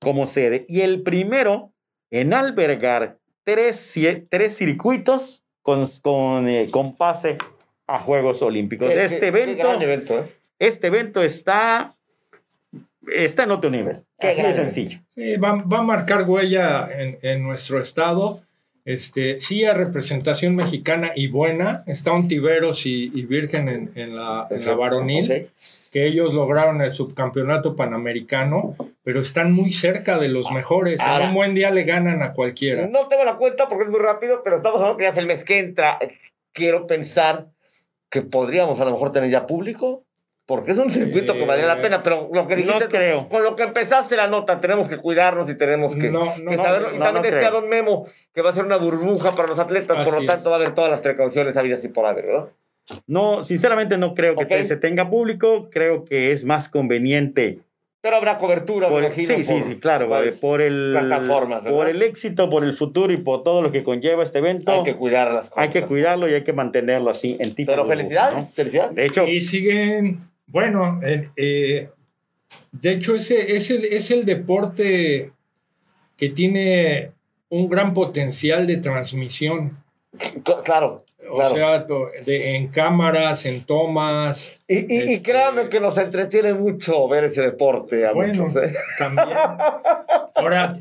como sede y el primero en albergar tres, tres circuitos con, con, eh, con pase a Juegos Olímpicos. Qué- Este qué- evento, ¿eh? este evento está, está en otro nivel. Qué Así de gran sencillo. Sí, va, va a marcar huella en, en nuestro estado. Este, sí hay representación mexicana y buena. Está Ontiveros y, y Virgen en, en la, en la varonil, que ellos lograron el subcampeonato panamericano, pero están muy cerca de los mejores. Ahora- en un buen día le ganan a cualquiera. No tengo la cuenta porque es muy rápido, pero estamos hablando que ya es el mes que entra. Quiero pensar que podríamos a lo mejor tener ya público, porque es un circuito que vale la pena, pero lo que No dijiste, creo. con lo que empezaste la nota, tenemos que cuidarnos y tenemos que, No, no, que no, saberlo. no, y también no decía creo. Don Memo que va a ser una burbuja para los atletas, por Así lo tanto es. va a haber todas las precauciones habidas y por haber, ¿verdad? No, sinceramente no creo que Ok. te- se tenga público. Creo que es más conveniente Pero habrá cobertura, Por- imagino, sí, sí, por sí, claro, varias eh, por el, plataformas, ¿verdad? por el éxito, por el futuro y por todo lo que conlleva este evento. Hay que cuidar las cosas. hay que cuidarlo y hay que mantenerlo así en tipo Pero felicidades, ¿no? felicidades. De hecho, Y siguen, bueno, eh, de hecho ese es el, es el deporte que tiene un gran potencial de transmisión. Claro, O claro. sea, de- en cámaras, en tomas. y, y, y este- créanme que nos entretiene mucho ver ese deporte a Bueno, muchos, ¿eh? también. Ahora,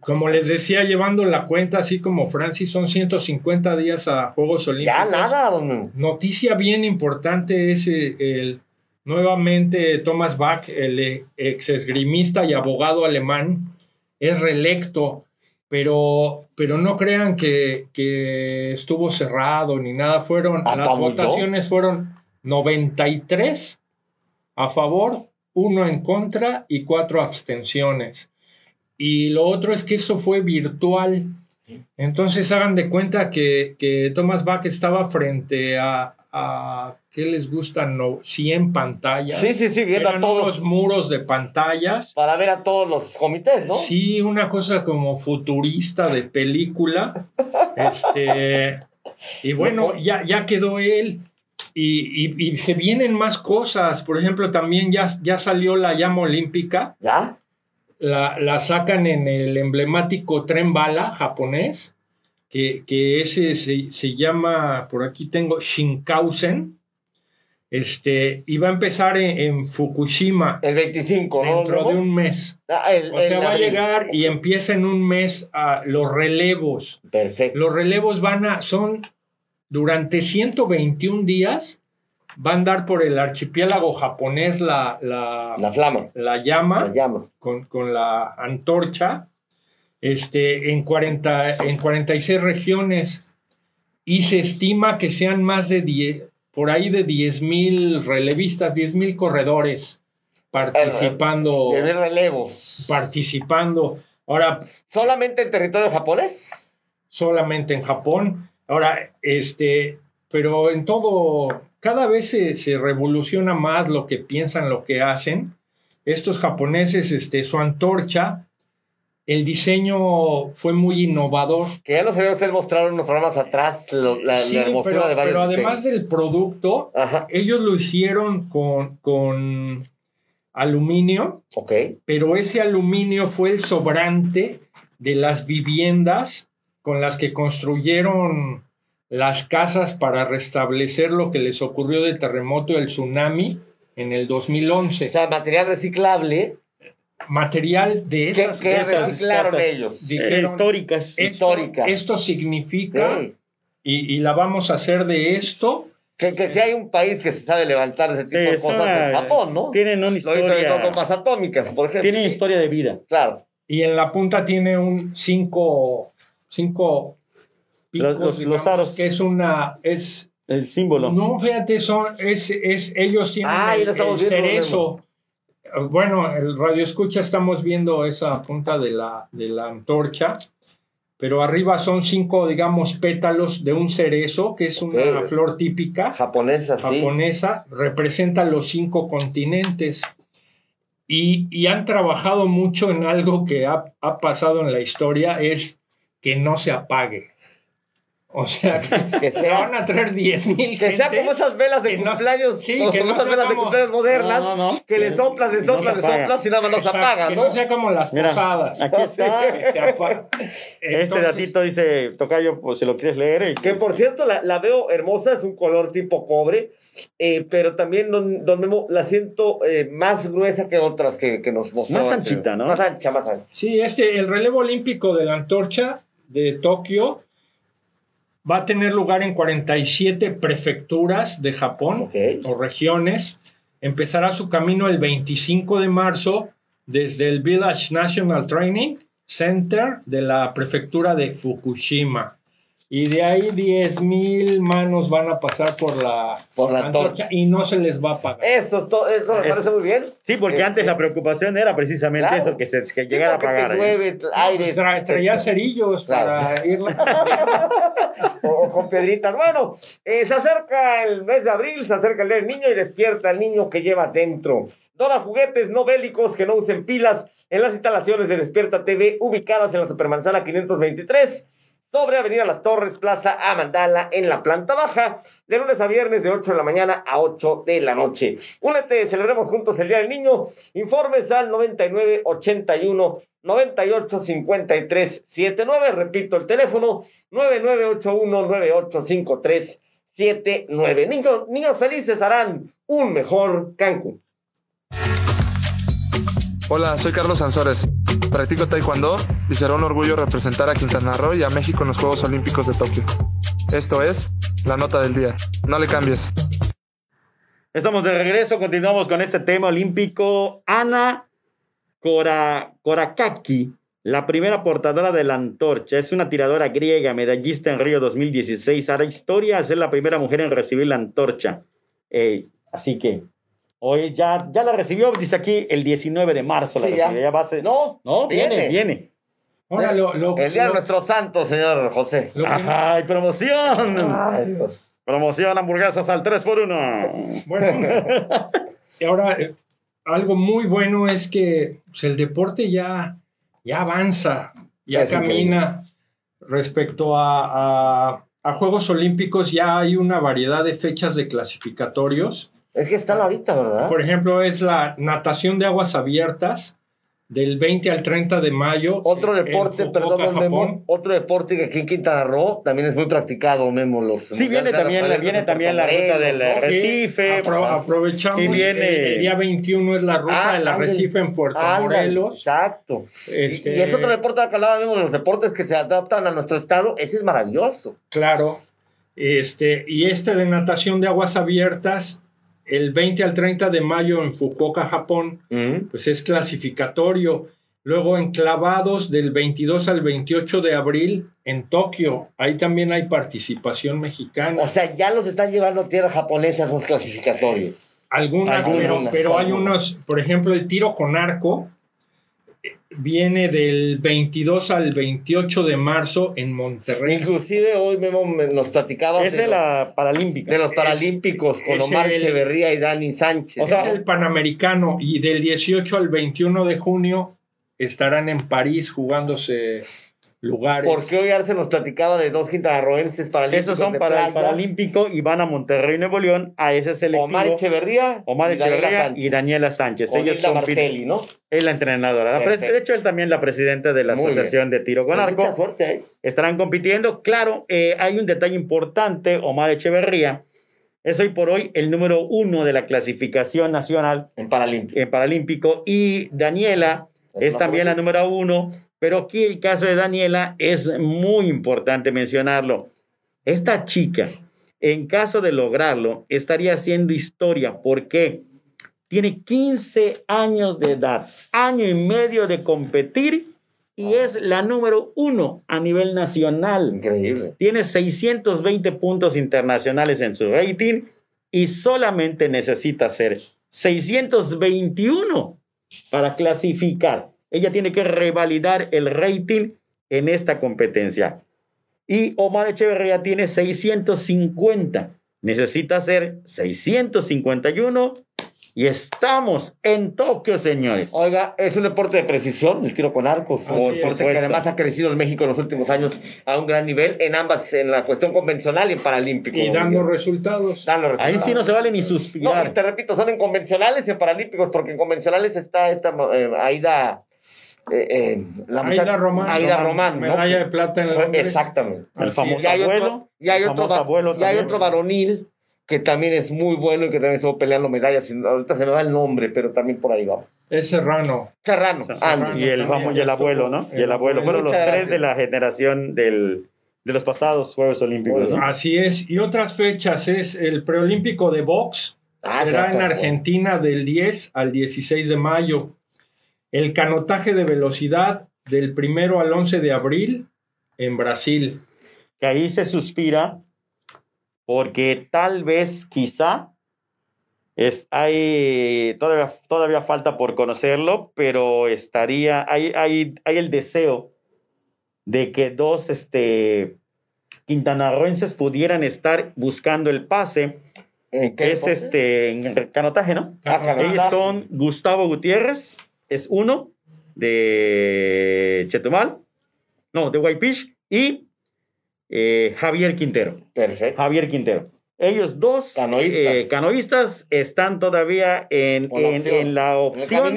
como les decía, llevando la cuenta, así como Francis, son 150 días a Juegos Olímpicos. Ya nada, don. Noticia bien importante es eh, el, nuevamente Thomas Bach, el ex esgrimista y abogado alemán, es reelecto, pero, pero no crean que, que estuvo cerrado ni nada. Fueron, Ah, las votaciones fueron 93 a favor, uno en contra y cuatro abstenciones. Y lo otro es que eso fue virtual. Entonces hagan de cuenta que, que Thomas Bach estaba frente a, a ¿qué les gusta? No, 100 pantallas. Sí, sí, sí, viendo a todos. unos muros de pantallas. Para ver a todos los comités, ¿no? Sí, una cosa como futurista de película. Este, y bueno, ya, ya quedó él. Y, y- y se vienen más cosas. Por ejemplo, también ya, ya salió la llama olímpica. ¿Ya? La, la sacan en el emblemático tren bala japonés, que, que ese se, se llama, por aquí tengo, Shinkansen. Este, y va a empezar en, en Fukushima El 25, ¿no? dentro de un mes. Ah, el- O sea, el va a llegar y empieza en un mes a los relevos. Perfecto. Los relevos van a, son durante 121 días, va a andar por el archipiélago japonés la, la, La flama. la llama La llama. con, con la antorcha este, en, 40, en 46 regiones y se estima que sean más de 10, por ahí de 10 mil relevistas, 10 mil corredores participando, De relevos. participando. Ahora, ¿Solamente en territorio japonés? solamente en Japón. Ahora, este, pero en todo, cada vez se, se revoluciona más lo que piensan, lo que hacen. Estos japoneses, este, su antorcha, el diseño fue muy innovador. Que ya nos había usted mostrado en unos programas atrás lo- la, Sí, la pero, de varios pero además diseños. del producto, Ajá, ellos lo hicieron con, con aluminio, ok. pero ese aluminio fue el sobrante de las viviendas con las que construyeron las casas para restablecer lo que les ocurrió del terremoto del tsunami en el O 2011. sea, material reciclable Material de esas reciclaron casas. ellos. eh, dijeron, históricas. esto, históricas. esto significa y, y la vamos a hacer de esto Que, que si hay un país que se sabe levantar ese tipo Sí, de cosas es Japón, ¿no? Tienen una Lo historia. bombas atómicas, por ejemplo. Tienen historia de vida. Claro. Y en la punta tiene un cinco, cinco picos, Los- los- aros. que es una, es, El símbolo. no, fíjate, son, es, es, ellos tienen Ah, el, lo el cerezo. Bueno, el radio escucha estamos viendo esa punta de la, de la antorcha, pero arriba son cinco, digamos, pétalos de un cerezo, que es una flor típica Japonesa, sí. japonesa, representa los cinco continentes. Y, y han trabajado mucho en algo que ha, ha pasado en la historia, es que no se apague. O sea, que, Que sea- van a traer 10 mil Que sea como esas velas de que no- cumpleaños, sí, que como no esas velas de cumpleaños modernas, No, no, no. que le soplas, le soplas, le soplas y nada más no se apaga, que ¿no? sea como las Mira, posadas. aquí está. que se apaga. Este Entonces, datito dice, Tocayo, pues si lo quieres leer. Que por cierto, la, la veo hermosa, es un color tipo cobre, eh, pero también don, la siento eh, más gruesa que otras que, que nos mostró. Más anchita, ¿no? Más ancha, más ancha. Sí, este, el relevo olímpico de la antorcha de Tokio va a tener lugar en 47 prefecturas de Japón o regiones. Empezará su camino el 25 de marzo desde el Village National Training Center de la prefectura de Fukushima. Y de ahí 10.000 manos van a pasar por la, Por la antorcha. y no se les va a pagar. Eso, es todo, eso me Eso. parece muy bien. Sí, porque Este, antes la preocupación era precisamente Claro. eso, que se que llegara a pagar. te ¿eh? aire. Tra- traía cerillos Claro. para ir o, o con piedritas. Bueno, eh, se acerca el mes de abril, se acerca el día del niño y despierta el niño que lleva dentro. Dona juguetes no bélicos que no usen pilas en las instalaciones de Despierta TV ubicadas en la Supermanzana 523 sobre Avenida Las Torres, Plaza Amandala, en la planta baja, de lunes a viernes de 8 de la mañana a 8 de la noche. Únete, celebremos juntos el Día del Niño. Informes al 9981 98 53 79. Repito el teléfono: 9981 9853 79. Niños, niños felices harán un mejor Cancún. Hola, soy Carlos Sansores. Practico Taekwondo y será un orgullo representar a Quintana Roo y a México en los Juegos Olímpicos de Tokio. Esto es la nota del día. No le cambies. Estamos de regreso, continuamos con este tema olímpico. Ana Kora, Korakaki, la primera portadora de la antorcha, es una tiradora griega, medallista en Río 2016. Hará historia a ser la primera mujer en recibir la antorcha. Eh, así que hoy ya, ya la recibió, dice aquí, el 19 de marzo. La Sí, ya. recibió, ya va a ser- No, no, viene, viene. viene. Ahora lo, lo- El día de nuestro santo, señor José. ¡Ay, promoción! Ay, Dios. Promoción hamburguesas al 3x1. bueno, y ahora eh, algo muy bueno es que pues, el deporte ya, ya avanza, ya camina respecto a, a- a Juegos Olímpicos, ya hay una variedad de fechas de clasificatorios. Es que están ahorita, ¿verdad? Por ejemplo, es la natación de aguas abiertas del 20 al 30 de mayo. Otro en deporte, Fukuoka, perdón, Memo, Japón. otro deporte que aquí en Quintana Roo también es muy practicado, Memo. Los Sí, viene también, viene también la ruta del. Recife. Apro- aprovechamos Y viene- eh, el día 21 es la ruta Ah, del. Arrecife en Puerto Ándale, Morelos. Exacto. Este, Y es otro deporte que hablaba Memo, de los deportes que se adaptan a nuestro estado. Ese es maravilloso. Claro. Este, y este de natación de aguas abiertas, el 20 al 30 de mayo en Fukuoka, Japón, pues es clasificatorio. Luego en clavados del 22 al 28 de abril en Tokio. Ahí también hay participación mexicana. O sea, ya los están llevando tierra japonesa esos clasificatorios. Algunas, Algunas, pero, pero hay unos, por ejemplo, el tiro con arco viene del 22 al 28 de marzo en Monterrey. Inclusive hoy me- nos platicaba Esa de, es los- la paralímpica. de los paralímpicos con es Omar el- Echeverría y Dani Sánchez. O sea, es el Panamericano y del 18 al 21 de junio estarán en París jugándose lugares. porque hoy se nos platicaba de dos quintanarroenses paralímpicos. Esos son de para el Paralímpico y van a Monterrey, Nuevo León, a ese selectivo. Omar Echeverría, Omar y Daniela Echeverría Sánchez. y Daniela Sánchez. Hilda compiten. Martelli, ¿no? Es la entrenadora. La de hecho, él también la presidenta de la Muy Asociación de Tiro con Pues Arco. Mucha suerte ahí. Estarán compitiendo. Claro, eh, hay un detalle importante. Omar Echeverría es hoy por hoy el número uno de la clasificación nacional En Paralímpico. en Paralímpico y Daniela Es es también la número uno. Pero aquí el caso de Daniela es muy importante mencionarlo. Esta chica En caso de lograrlo, estaría haciendo historia porque tiene 15 años de edad, año y medio de competir y es la número uno a nivel nacional. Increíble. Tiene 620 puntos internacionales en su rating y solamente necesita hacer 621 para clasificar. Ella tiene que revalidar el rating en esta competencia. Y Omar Echeverría tiene 650. Necesita hacer 651 y estamos en Tokio, señores. Oiga, es un deporte de precisión, el tiro con arcos. Por Un deporte que además ha crecido en México en los últimos años a un gran nivel en ambas, en la cuestión convencional y en paralímpico. Y dando Guillermo. resultados. Dando Ahí resultados. sí no se vale ni No, suspirar. te repito, son en convencionales y en paralímpicos, porque en convencionales está esta eh, Aida. Eh, eh, la Aida muchacha- Román. Aida Román, ¿no? Medalla de plata en Londres. Exactamente. El famoso Y hay abuelo. otro, y hay el otro, famoso va- abuelo y hay otro varonil que también es muy bueno y que también estuvo peleando medallas. Ahorita se me va el nombre, pero también por ahí vamos. Es Serrano. Serrano. Serrano. Y el, famo- y el abuelo, ¿no? estuvo. Y el abuelo. Fueron los tres gracias. de la generación del, de los pasados Juegos Olímpicos, ¿no? Así es. Y otras fechas es el preolímpico de box. Ah, será en bueno. Argentina del 10 al 16 de mayo. El canotaje de velocidad del primero al 11 de abril en Brasil. Que ahí se suspira porque tal vez, quizá, es, hay, todavía, todavía falta por conocerlo, pero estaría, hay, hay, hay el deseo de que dos este, quintanarroenses pudieran estar buscando el pase. ¿En qué Es deporte? este, en canotaje, ¿no? Ah, canotaje. Ellos son Gustavo Gutiérrez, es uno de Chetumal, no, de Guaypish, y eh, Javier Quintero. Perfecto. Javier Quintero. Ellos dos Canoístas. eh, canoístas están todavía en, la en- opción. en la En el opción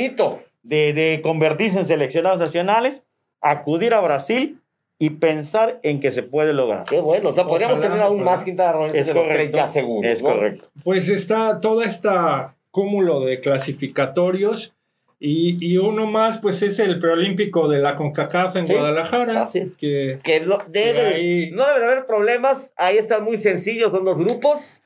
de, de convertirse en seleccionados nacionales, acudir a Brasil y pensar en que se puede lograr. Qué bueno. O sea, podríamos Ojalá, tener aún más Quintana Roo Es correcto. ya seguros. Es ¿no? correcto. Pues está toda esta cúmulo de clasificatorios y, y uno más, pues es el preolímpico de la CONCACAF en Sí, Guadalajara. así es. Que Que lo- debe, ahí- no deben haber problemas. Ahí están muy sencillos, son dos grupos.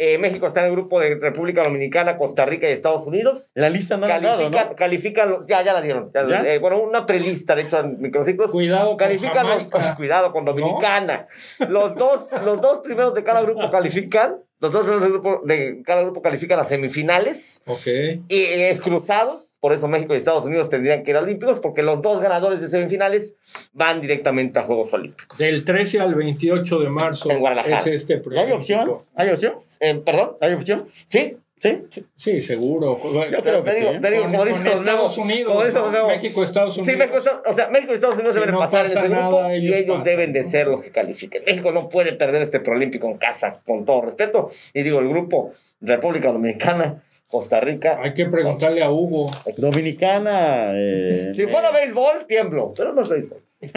Eh, México está en el grupo de República Dominicana, Costa Rica y Estados Unidos. La lista no la han dado, Califican, ¿no? califican, ya, ya la dieron. ya- ¿Ya? eh, bueno, una prelista, de hecho, en microciclos. cuidado con Califican los, Jamaica. cuidado con Dominicana. Los dos, los dos primeros de cada grupo califican. Los dos primeros de cada grupo califican a semifinales. Ok. Y es cruzados. Por eso México y Estados Unidos tendrían que ir a Olímpicos, porque los dos ganadores de semifinales van directamente a Juegos Olímpicos. Del 13 al 28 de marzo En Guadalajara. es este ¿Y hay opción? ¿Hay opción? Eh, ¿Perdón? ¿Hay opción? ¿Sí? ¿Sí? Sí, seguro. Yo creo que Te digo, sí. te digo, Con, como con dicen los Estados Unidos. como dicen los ¿no? México, Estados Unidos. Sí, México, Estados- o sea, México y Estados Unidos Si deben no pasar en ese grupo nada, y ellos pasan. deben de ser los que califiquen. México no puede perder este preolímpico en casa, con todo respeto. Y digo, el grupo República Dominicana, Costa Rica. Hay que preguntarle a Hugo. Dominicana. eh, Si fuera béisbol, tiemblo, pero no es béisbol.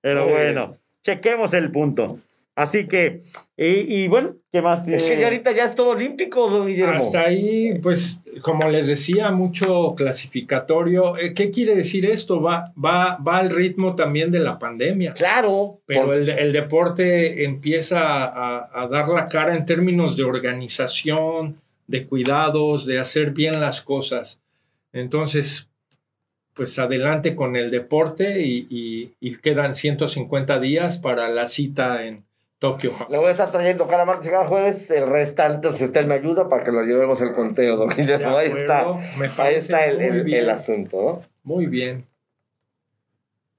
Pero bueno, chequemos el punto. Así que, y, y bueno, ¿qué más? Es que tiene? ya ahorita ya es todo olímpico, don Guillermo. Hasta ahí, pues, como les decía, mucho clasificatorio. Eh, ¿Qué quiere decir esto? Va, va, va al ritmo también de la pandemia. Claro. Pero por- el, el deporte empieza a, a dar la cara en términos de organización, de cuidados, de hacer bien las cosas. Entonces, pues adelante con el deporte y, y- y quedan 150 días para la cita en Tokio. Le voy a estar trayendo cada martes y cada jueves el restante, si usted me ayuda, para que lo llevemos el conteo, don Guillermo. Ahí está, ahí está el, asunto, ¿no? Muy bien.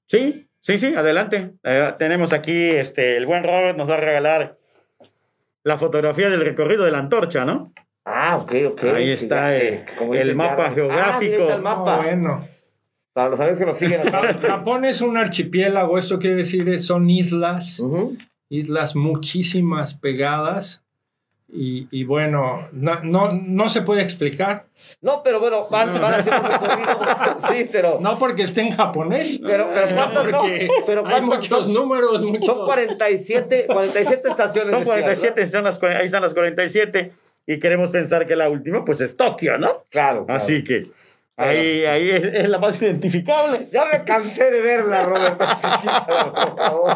Sí, sí, sí, adelante. Eh, tenemos aquí, este, el buen Robert nos va a regalar la fotografía del recorrido de la antorcha, ¿no? Ah, ok, ok. Ahí está el- mapa geográfico. Ah, mira, ahí está el mapa. bueno. Para los que nos siguen. Ja- Japón es un archipiélago, esto quiere decir es- son islas, Ujú. Islas muchísimas pegadas y, y bueno, no, no, no se puede explicar, No, pero bueno, van, van a hacer un recorrido. Sí, pero. no porque esté en japonés, Pero, pero sino ¿cuántos no? porque Pero hay ¿cuántos muchos son? números, muchos... Son 47, 47 estaciones. Son de 47, son las, ahí están las 47 y queremos pensar que la última pues es Tokio, ¿no? Claro. claro. Así que, Ahí, ahí es, es la más identificable. Ya me cansé de verla, Robert. por favor.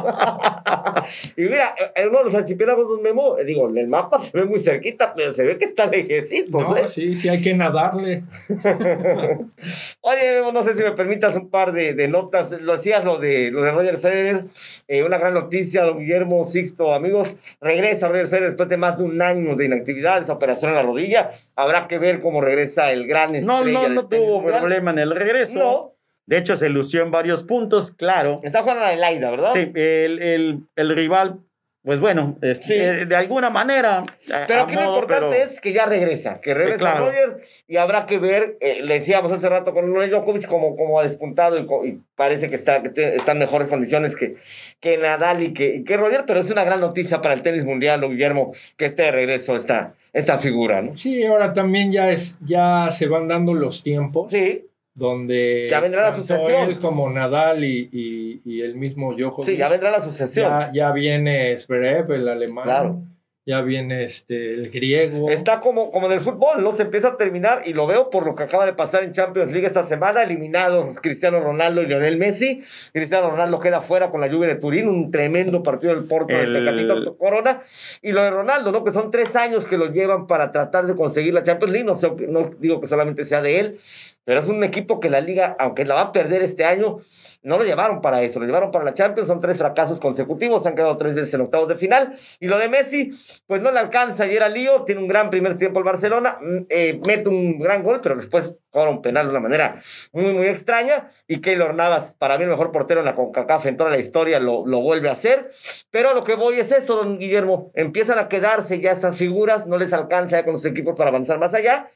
y mira, en uno de los archipiélagos donde Memo, eh, digo, en el mapa se ve muy cerquita, pero se ve que está lejecitos, No, ¿eh? sí, sí, hay que nadarle. Oye, Memo, no sé si me permitas un par de, de notas. Lo decías, lo de, lo de Roger Federer. Eh, una gran noticia, don Guillermo Sixto, amigos. Regresa Roger Federer después de más de un año de inactividad, esa operación en la rodilla. Habrá que ver cómo regresa el gran No, estrella no, no tenis tuvo mundial. problema en el regreso. No. De hecho, se lució en varios puntos, claro. Está jugando Adelaida, ¿verdad? Sí, el, el, el rival, pues bueno, este, Sí. eh, de alguna manera. a- Pero aquí lo importante pero- es que ya regresa, que regresa claro. Roger y habrá que ver, eh, le decíamos hace rato con Djokovic como, como ha despuntado y, y parece que está, que te- está en mejores condiciones que, que Nadal y que, y que Roger, pero es una gran noticia para el tenis mundial, Guillermo, que esté de regreso esta, esta figura, ¿no? Sí, ahora también ya es, ya se van dando los tiempos Sí, donde Ya vendrá la sucesión. él como Nadal y, y- y el mismo Djokovic. sí, ya vendrá la sucesión. ya, ya viene Zverev, el alemán. Claro. Ya viene este, el griego. Está como, como en el fútbol, ¿no? Se empieza a terminar y lo veo por lo que acaba de pasar en Champions League esta semana, eliminados Cristiano Ronaldo y Lionel Messi. Cristiano Ronaldo queda fuera con la lluvia de Turín, un tremendo partido del Porto del El- Tecatito Corona. Y lo de Ronaldo, ¿no? Que son tres años que lo llevan para tratar de conseguir la Champions League. No, sé, no digo que solamente sea de él, pero es un equipo que la liga, aunque la va a perder este año, no lo llevaron para eso, lo llevaron para la Champions, son tres fracasos consecutivos, se han quedado tres veces en octavos de final. Y lo de Messi, pues no le alcanza y era lío, tiene un gran primer tiempo el Barcelona, mm, eh, mete un gran gol, pero después cobra un penal de una manera muy, muy extraña. Y Keylor Navas, para mí el mejor portero en la CONCACAF en toda la historia, lo, lo vuelve a hacer. Pero a lo que voy es eso, don Guillermo, empiezan a quedarse ya estas figuras, no les alcanza ya con los equipos para avanzar más allá.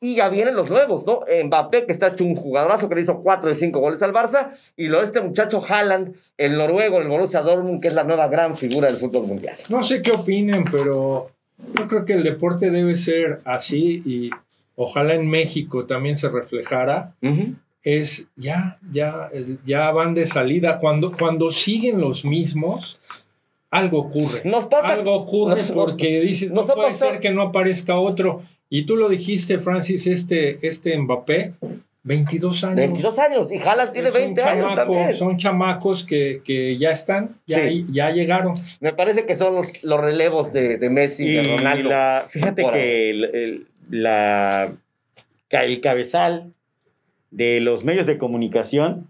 Y ya vienen los nuevos, ¿no? Mbappé, que está hecho un jugadorazo, que le hizo cuatro de cinco goles al Barça. Y lo de este muchacho Haaland, el noruego, el Borussia Dortmund, que es la nueva gran figura del fútbol mundial. No sé qué opinen, pero yo creo que el deporte debe ser así y ojalá en México también se reflejara. Es ya, ya, ya van de salida. Cuando, cuando siguen los mismos, algo ocurre. Nos pasa- algo ocurre nos- porque dices, no nos puede pasado- ser que no aparezca otro. Y tú lo dijiste, Francis, este, este Mbappé, 22 años. 22 años. Y Haaland tiene Es un 20 años chamaco, también. Son chamacos que, que ya están, ya, Sí. ya llegaron. Me parece que son los, los relevos de, de Messi y de Ronaldo. la, fíjate Por que el, el- la, el cabezal de los medios de comunicación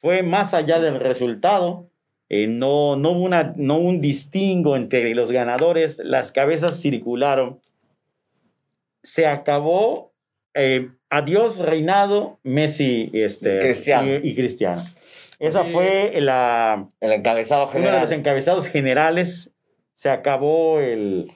fue más allá del resultado. Eh, no, no, una, no hubo un distingo entre los ganadores, las cabezas circularon. Se acabó. eh, adiós, reinado, Messi este, Cristiano. Y, y Cristiano. Esa Sí. fue la, El encabezado uno de general. los encabezados generales se acabó el,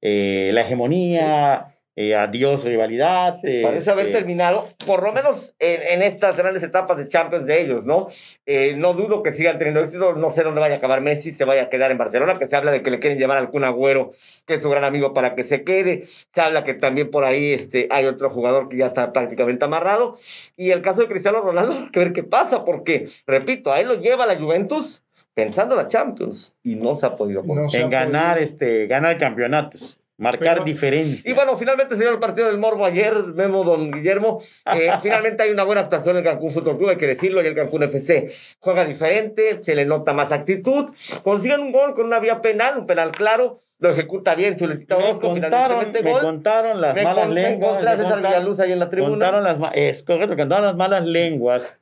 eh, la hegemonía, eh, adiós rivalidad. eh, Parece haber este, terminado, por lo menos en, en estas grandes etapas de Champions de ellos, ¿no? Eh, no dudo que sigan teniendo éxito, no sé dónde vaya a acabar Messi, se vaya a quedar en Barcelona, que se habla de que le quieren llevar al Kun Agüero, que es su gran amigo, para que se quede. Se habla que también por ahí este, hay otro jugador que ya está prácticamente amarrado. Y el caso de Cristiano Ronaldo, hay que ver qué pasa, porque, repito, a él lo lleva la Juventus pensando en la Champions y no se ha podido conseguir. No se ha en ganar, podido. este, ganar campeonatos, marcar Pero- diferencia. Y bueno, finalmente se dio el partido del Morbo ayer, Memo Don Guillermo. Eh, finalmente hay una buena actuación en el Cancún Fútbol Club, hay que decirlo, y el Cancún FC juega diferente, se le nota más actitud. Consiguen un gol con una vía penal, un penal claro, lo ejecuta bien Chuletita Orozco, finalmente me gol. contaron las Me malas lenguas. contaron- ahí en la tribuna. Contaron las, es correcto, contaron las malas lenguas.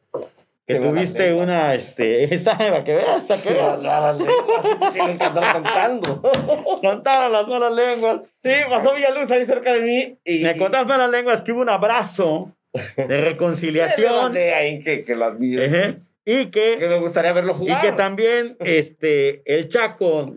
Que tuviste una, este, esa, para que veas, para que veas. Tienen que andar contando. Contaron las malas lenguas. Sí, pasó Villaluz ahí cerca de mí. Y, Me contaron las malas lenguas que hubo un abrazo de reconciliación. mandé ahí que, que lo admiro. Y Que que, me gustaría verlo y jugar. que también este, el Chaco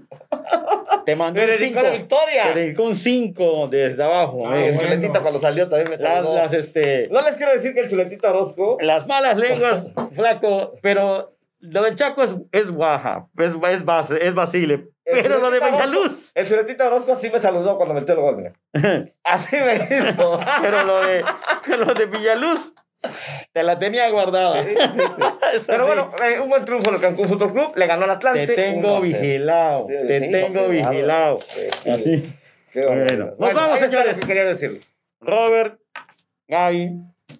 te mandó un dedicó 5. a la victoria. Te dedicó un 5 desde abajo. Ah, eh. el bueno. chuletita cuando salió también me las, saludó. las, este, No les quiero decir que el chuletita Orozco las malas lenguas, flaco, pero lo del Chaco es, es guaja, es, es, base, es Basile. El Pero lo de Orozco- El chuletita Orozco así me saludó cuando metió el gol. mira. Así me hizo. pero lo de, lo de Villaluz, te la tenía guardada. Es Pero así. bueno, eh, un buen triunfo del Cancún Fútbol Club. Le ganó al Atlante. te tengo 1-0. vigilado, Sí, te sí, tengo sí, vigilado. sí, sí. Así. Qué barbaridad. Bueno, nos vamos, señores. quería decirles. Robert, Gaby,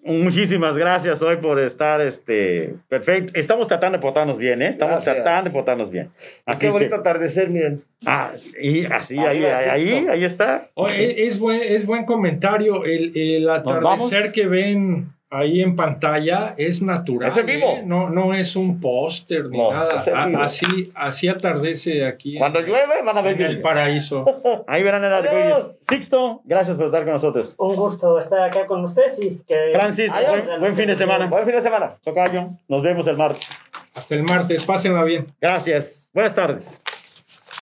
Muchísimas gracias hoy por estar, este, perfecto. Estamos tratando de portarnos bien, ¿eh? Estamos Gracias. tratando de portarnos bien. Qué bonito que, atardecer, miren. ah, sí, así, Ahí ahí, ahí, ahí, está. Oye, es, buen, es buen comentario. El, el atardecer que ven ahí en pantalla es natural. Es en vivo. ¿eh? No, no es un póster ni No, nada. es en A- vivo. así, así atardece aquí Cuando en, llueve, van a ver en el paraíso. Ahí verán el arco. Sixto, gracias por estar con nosotros. Un gusto estar acá con ustedes y que... Francis, Adiós. buen, buen fin de semana. Buen fin de semana. Tocayo, nos vemos el martes. Hasta el martes. Pásenla bien. Gracias. Buenas tardes.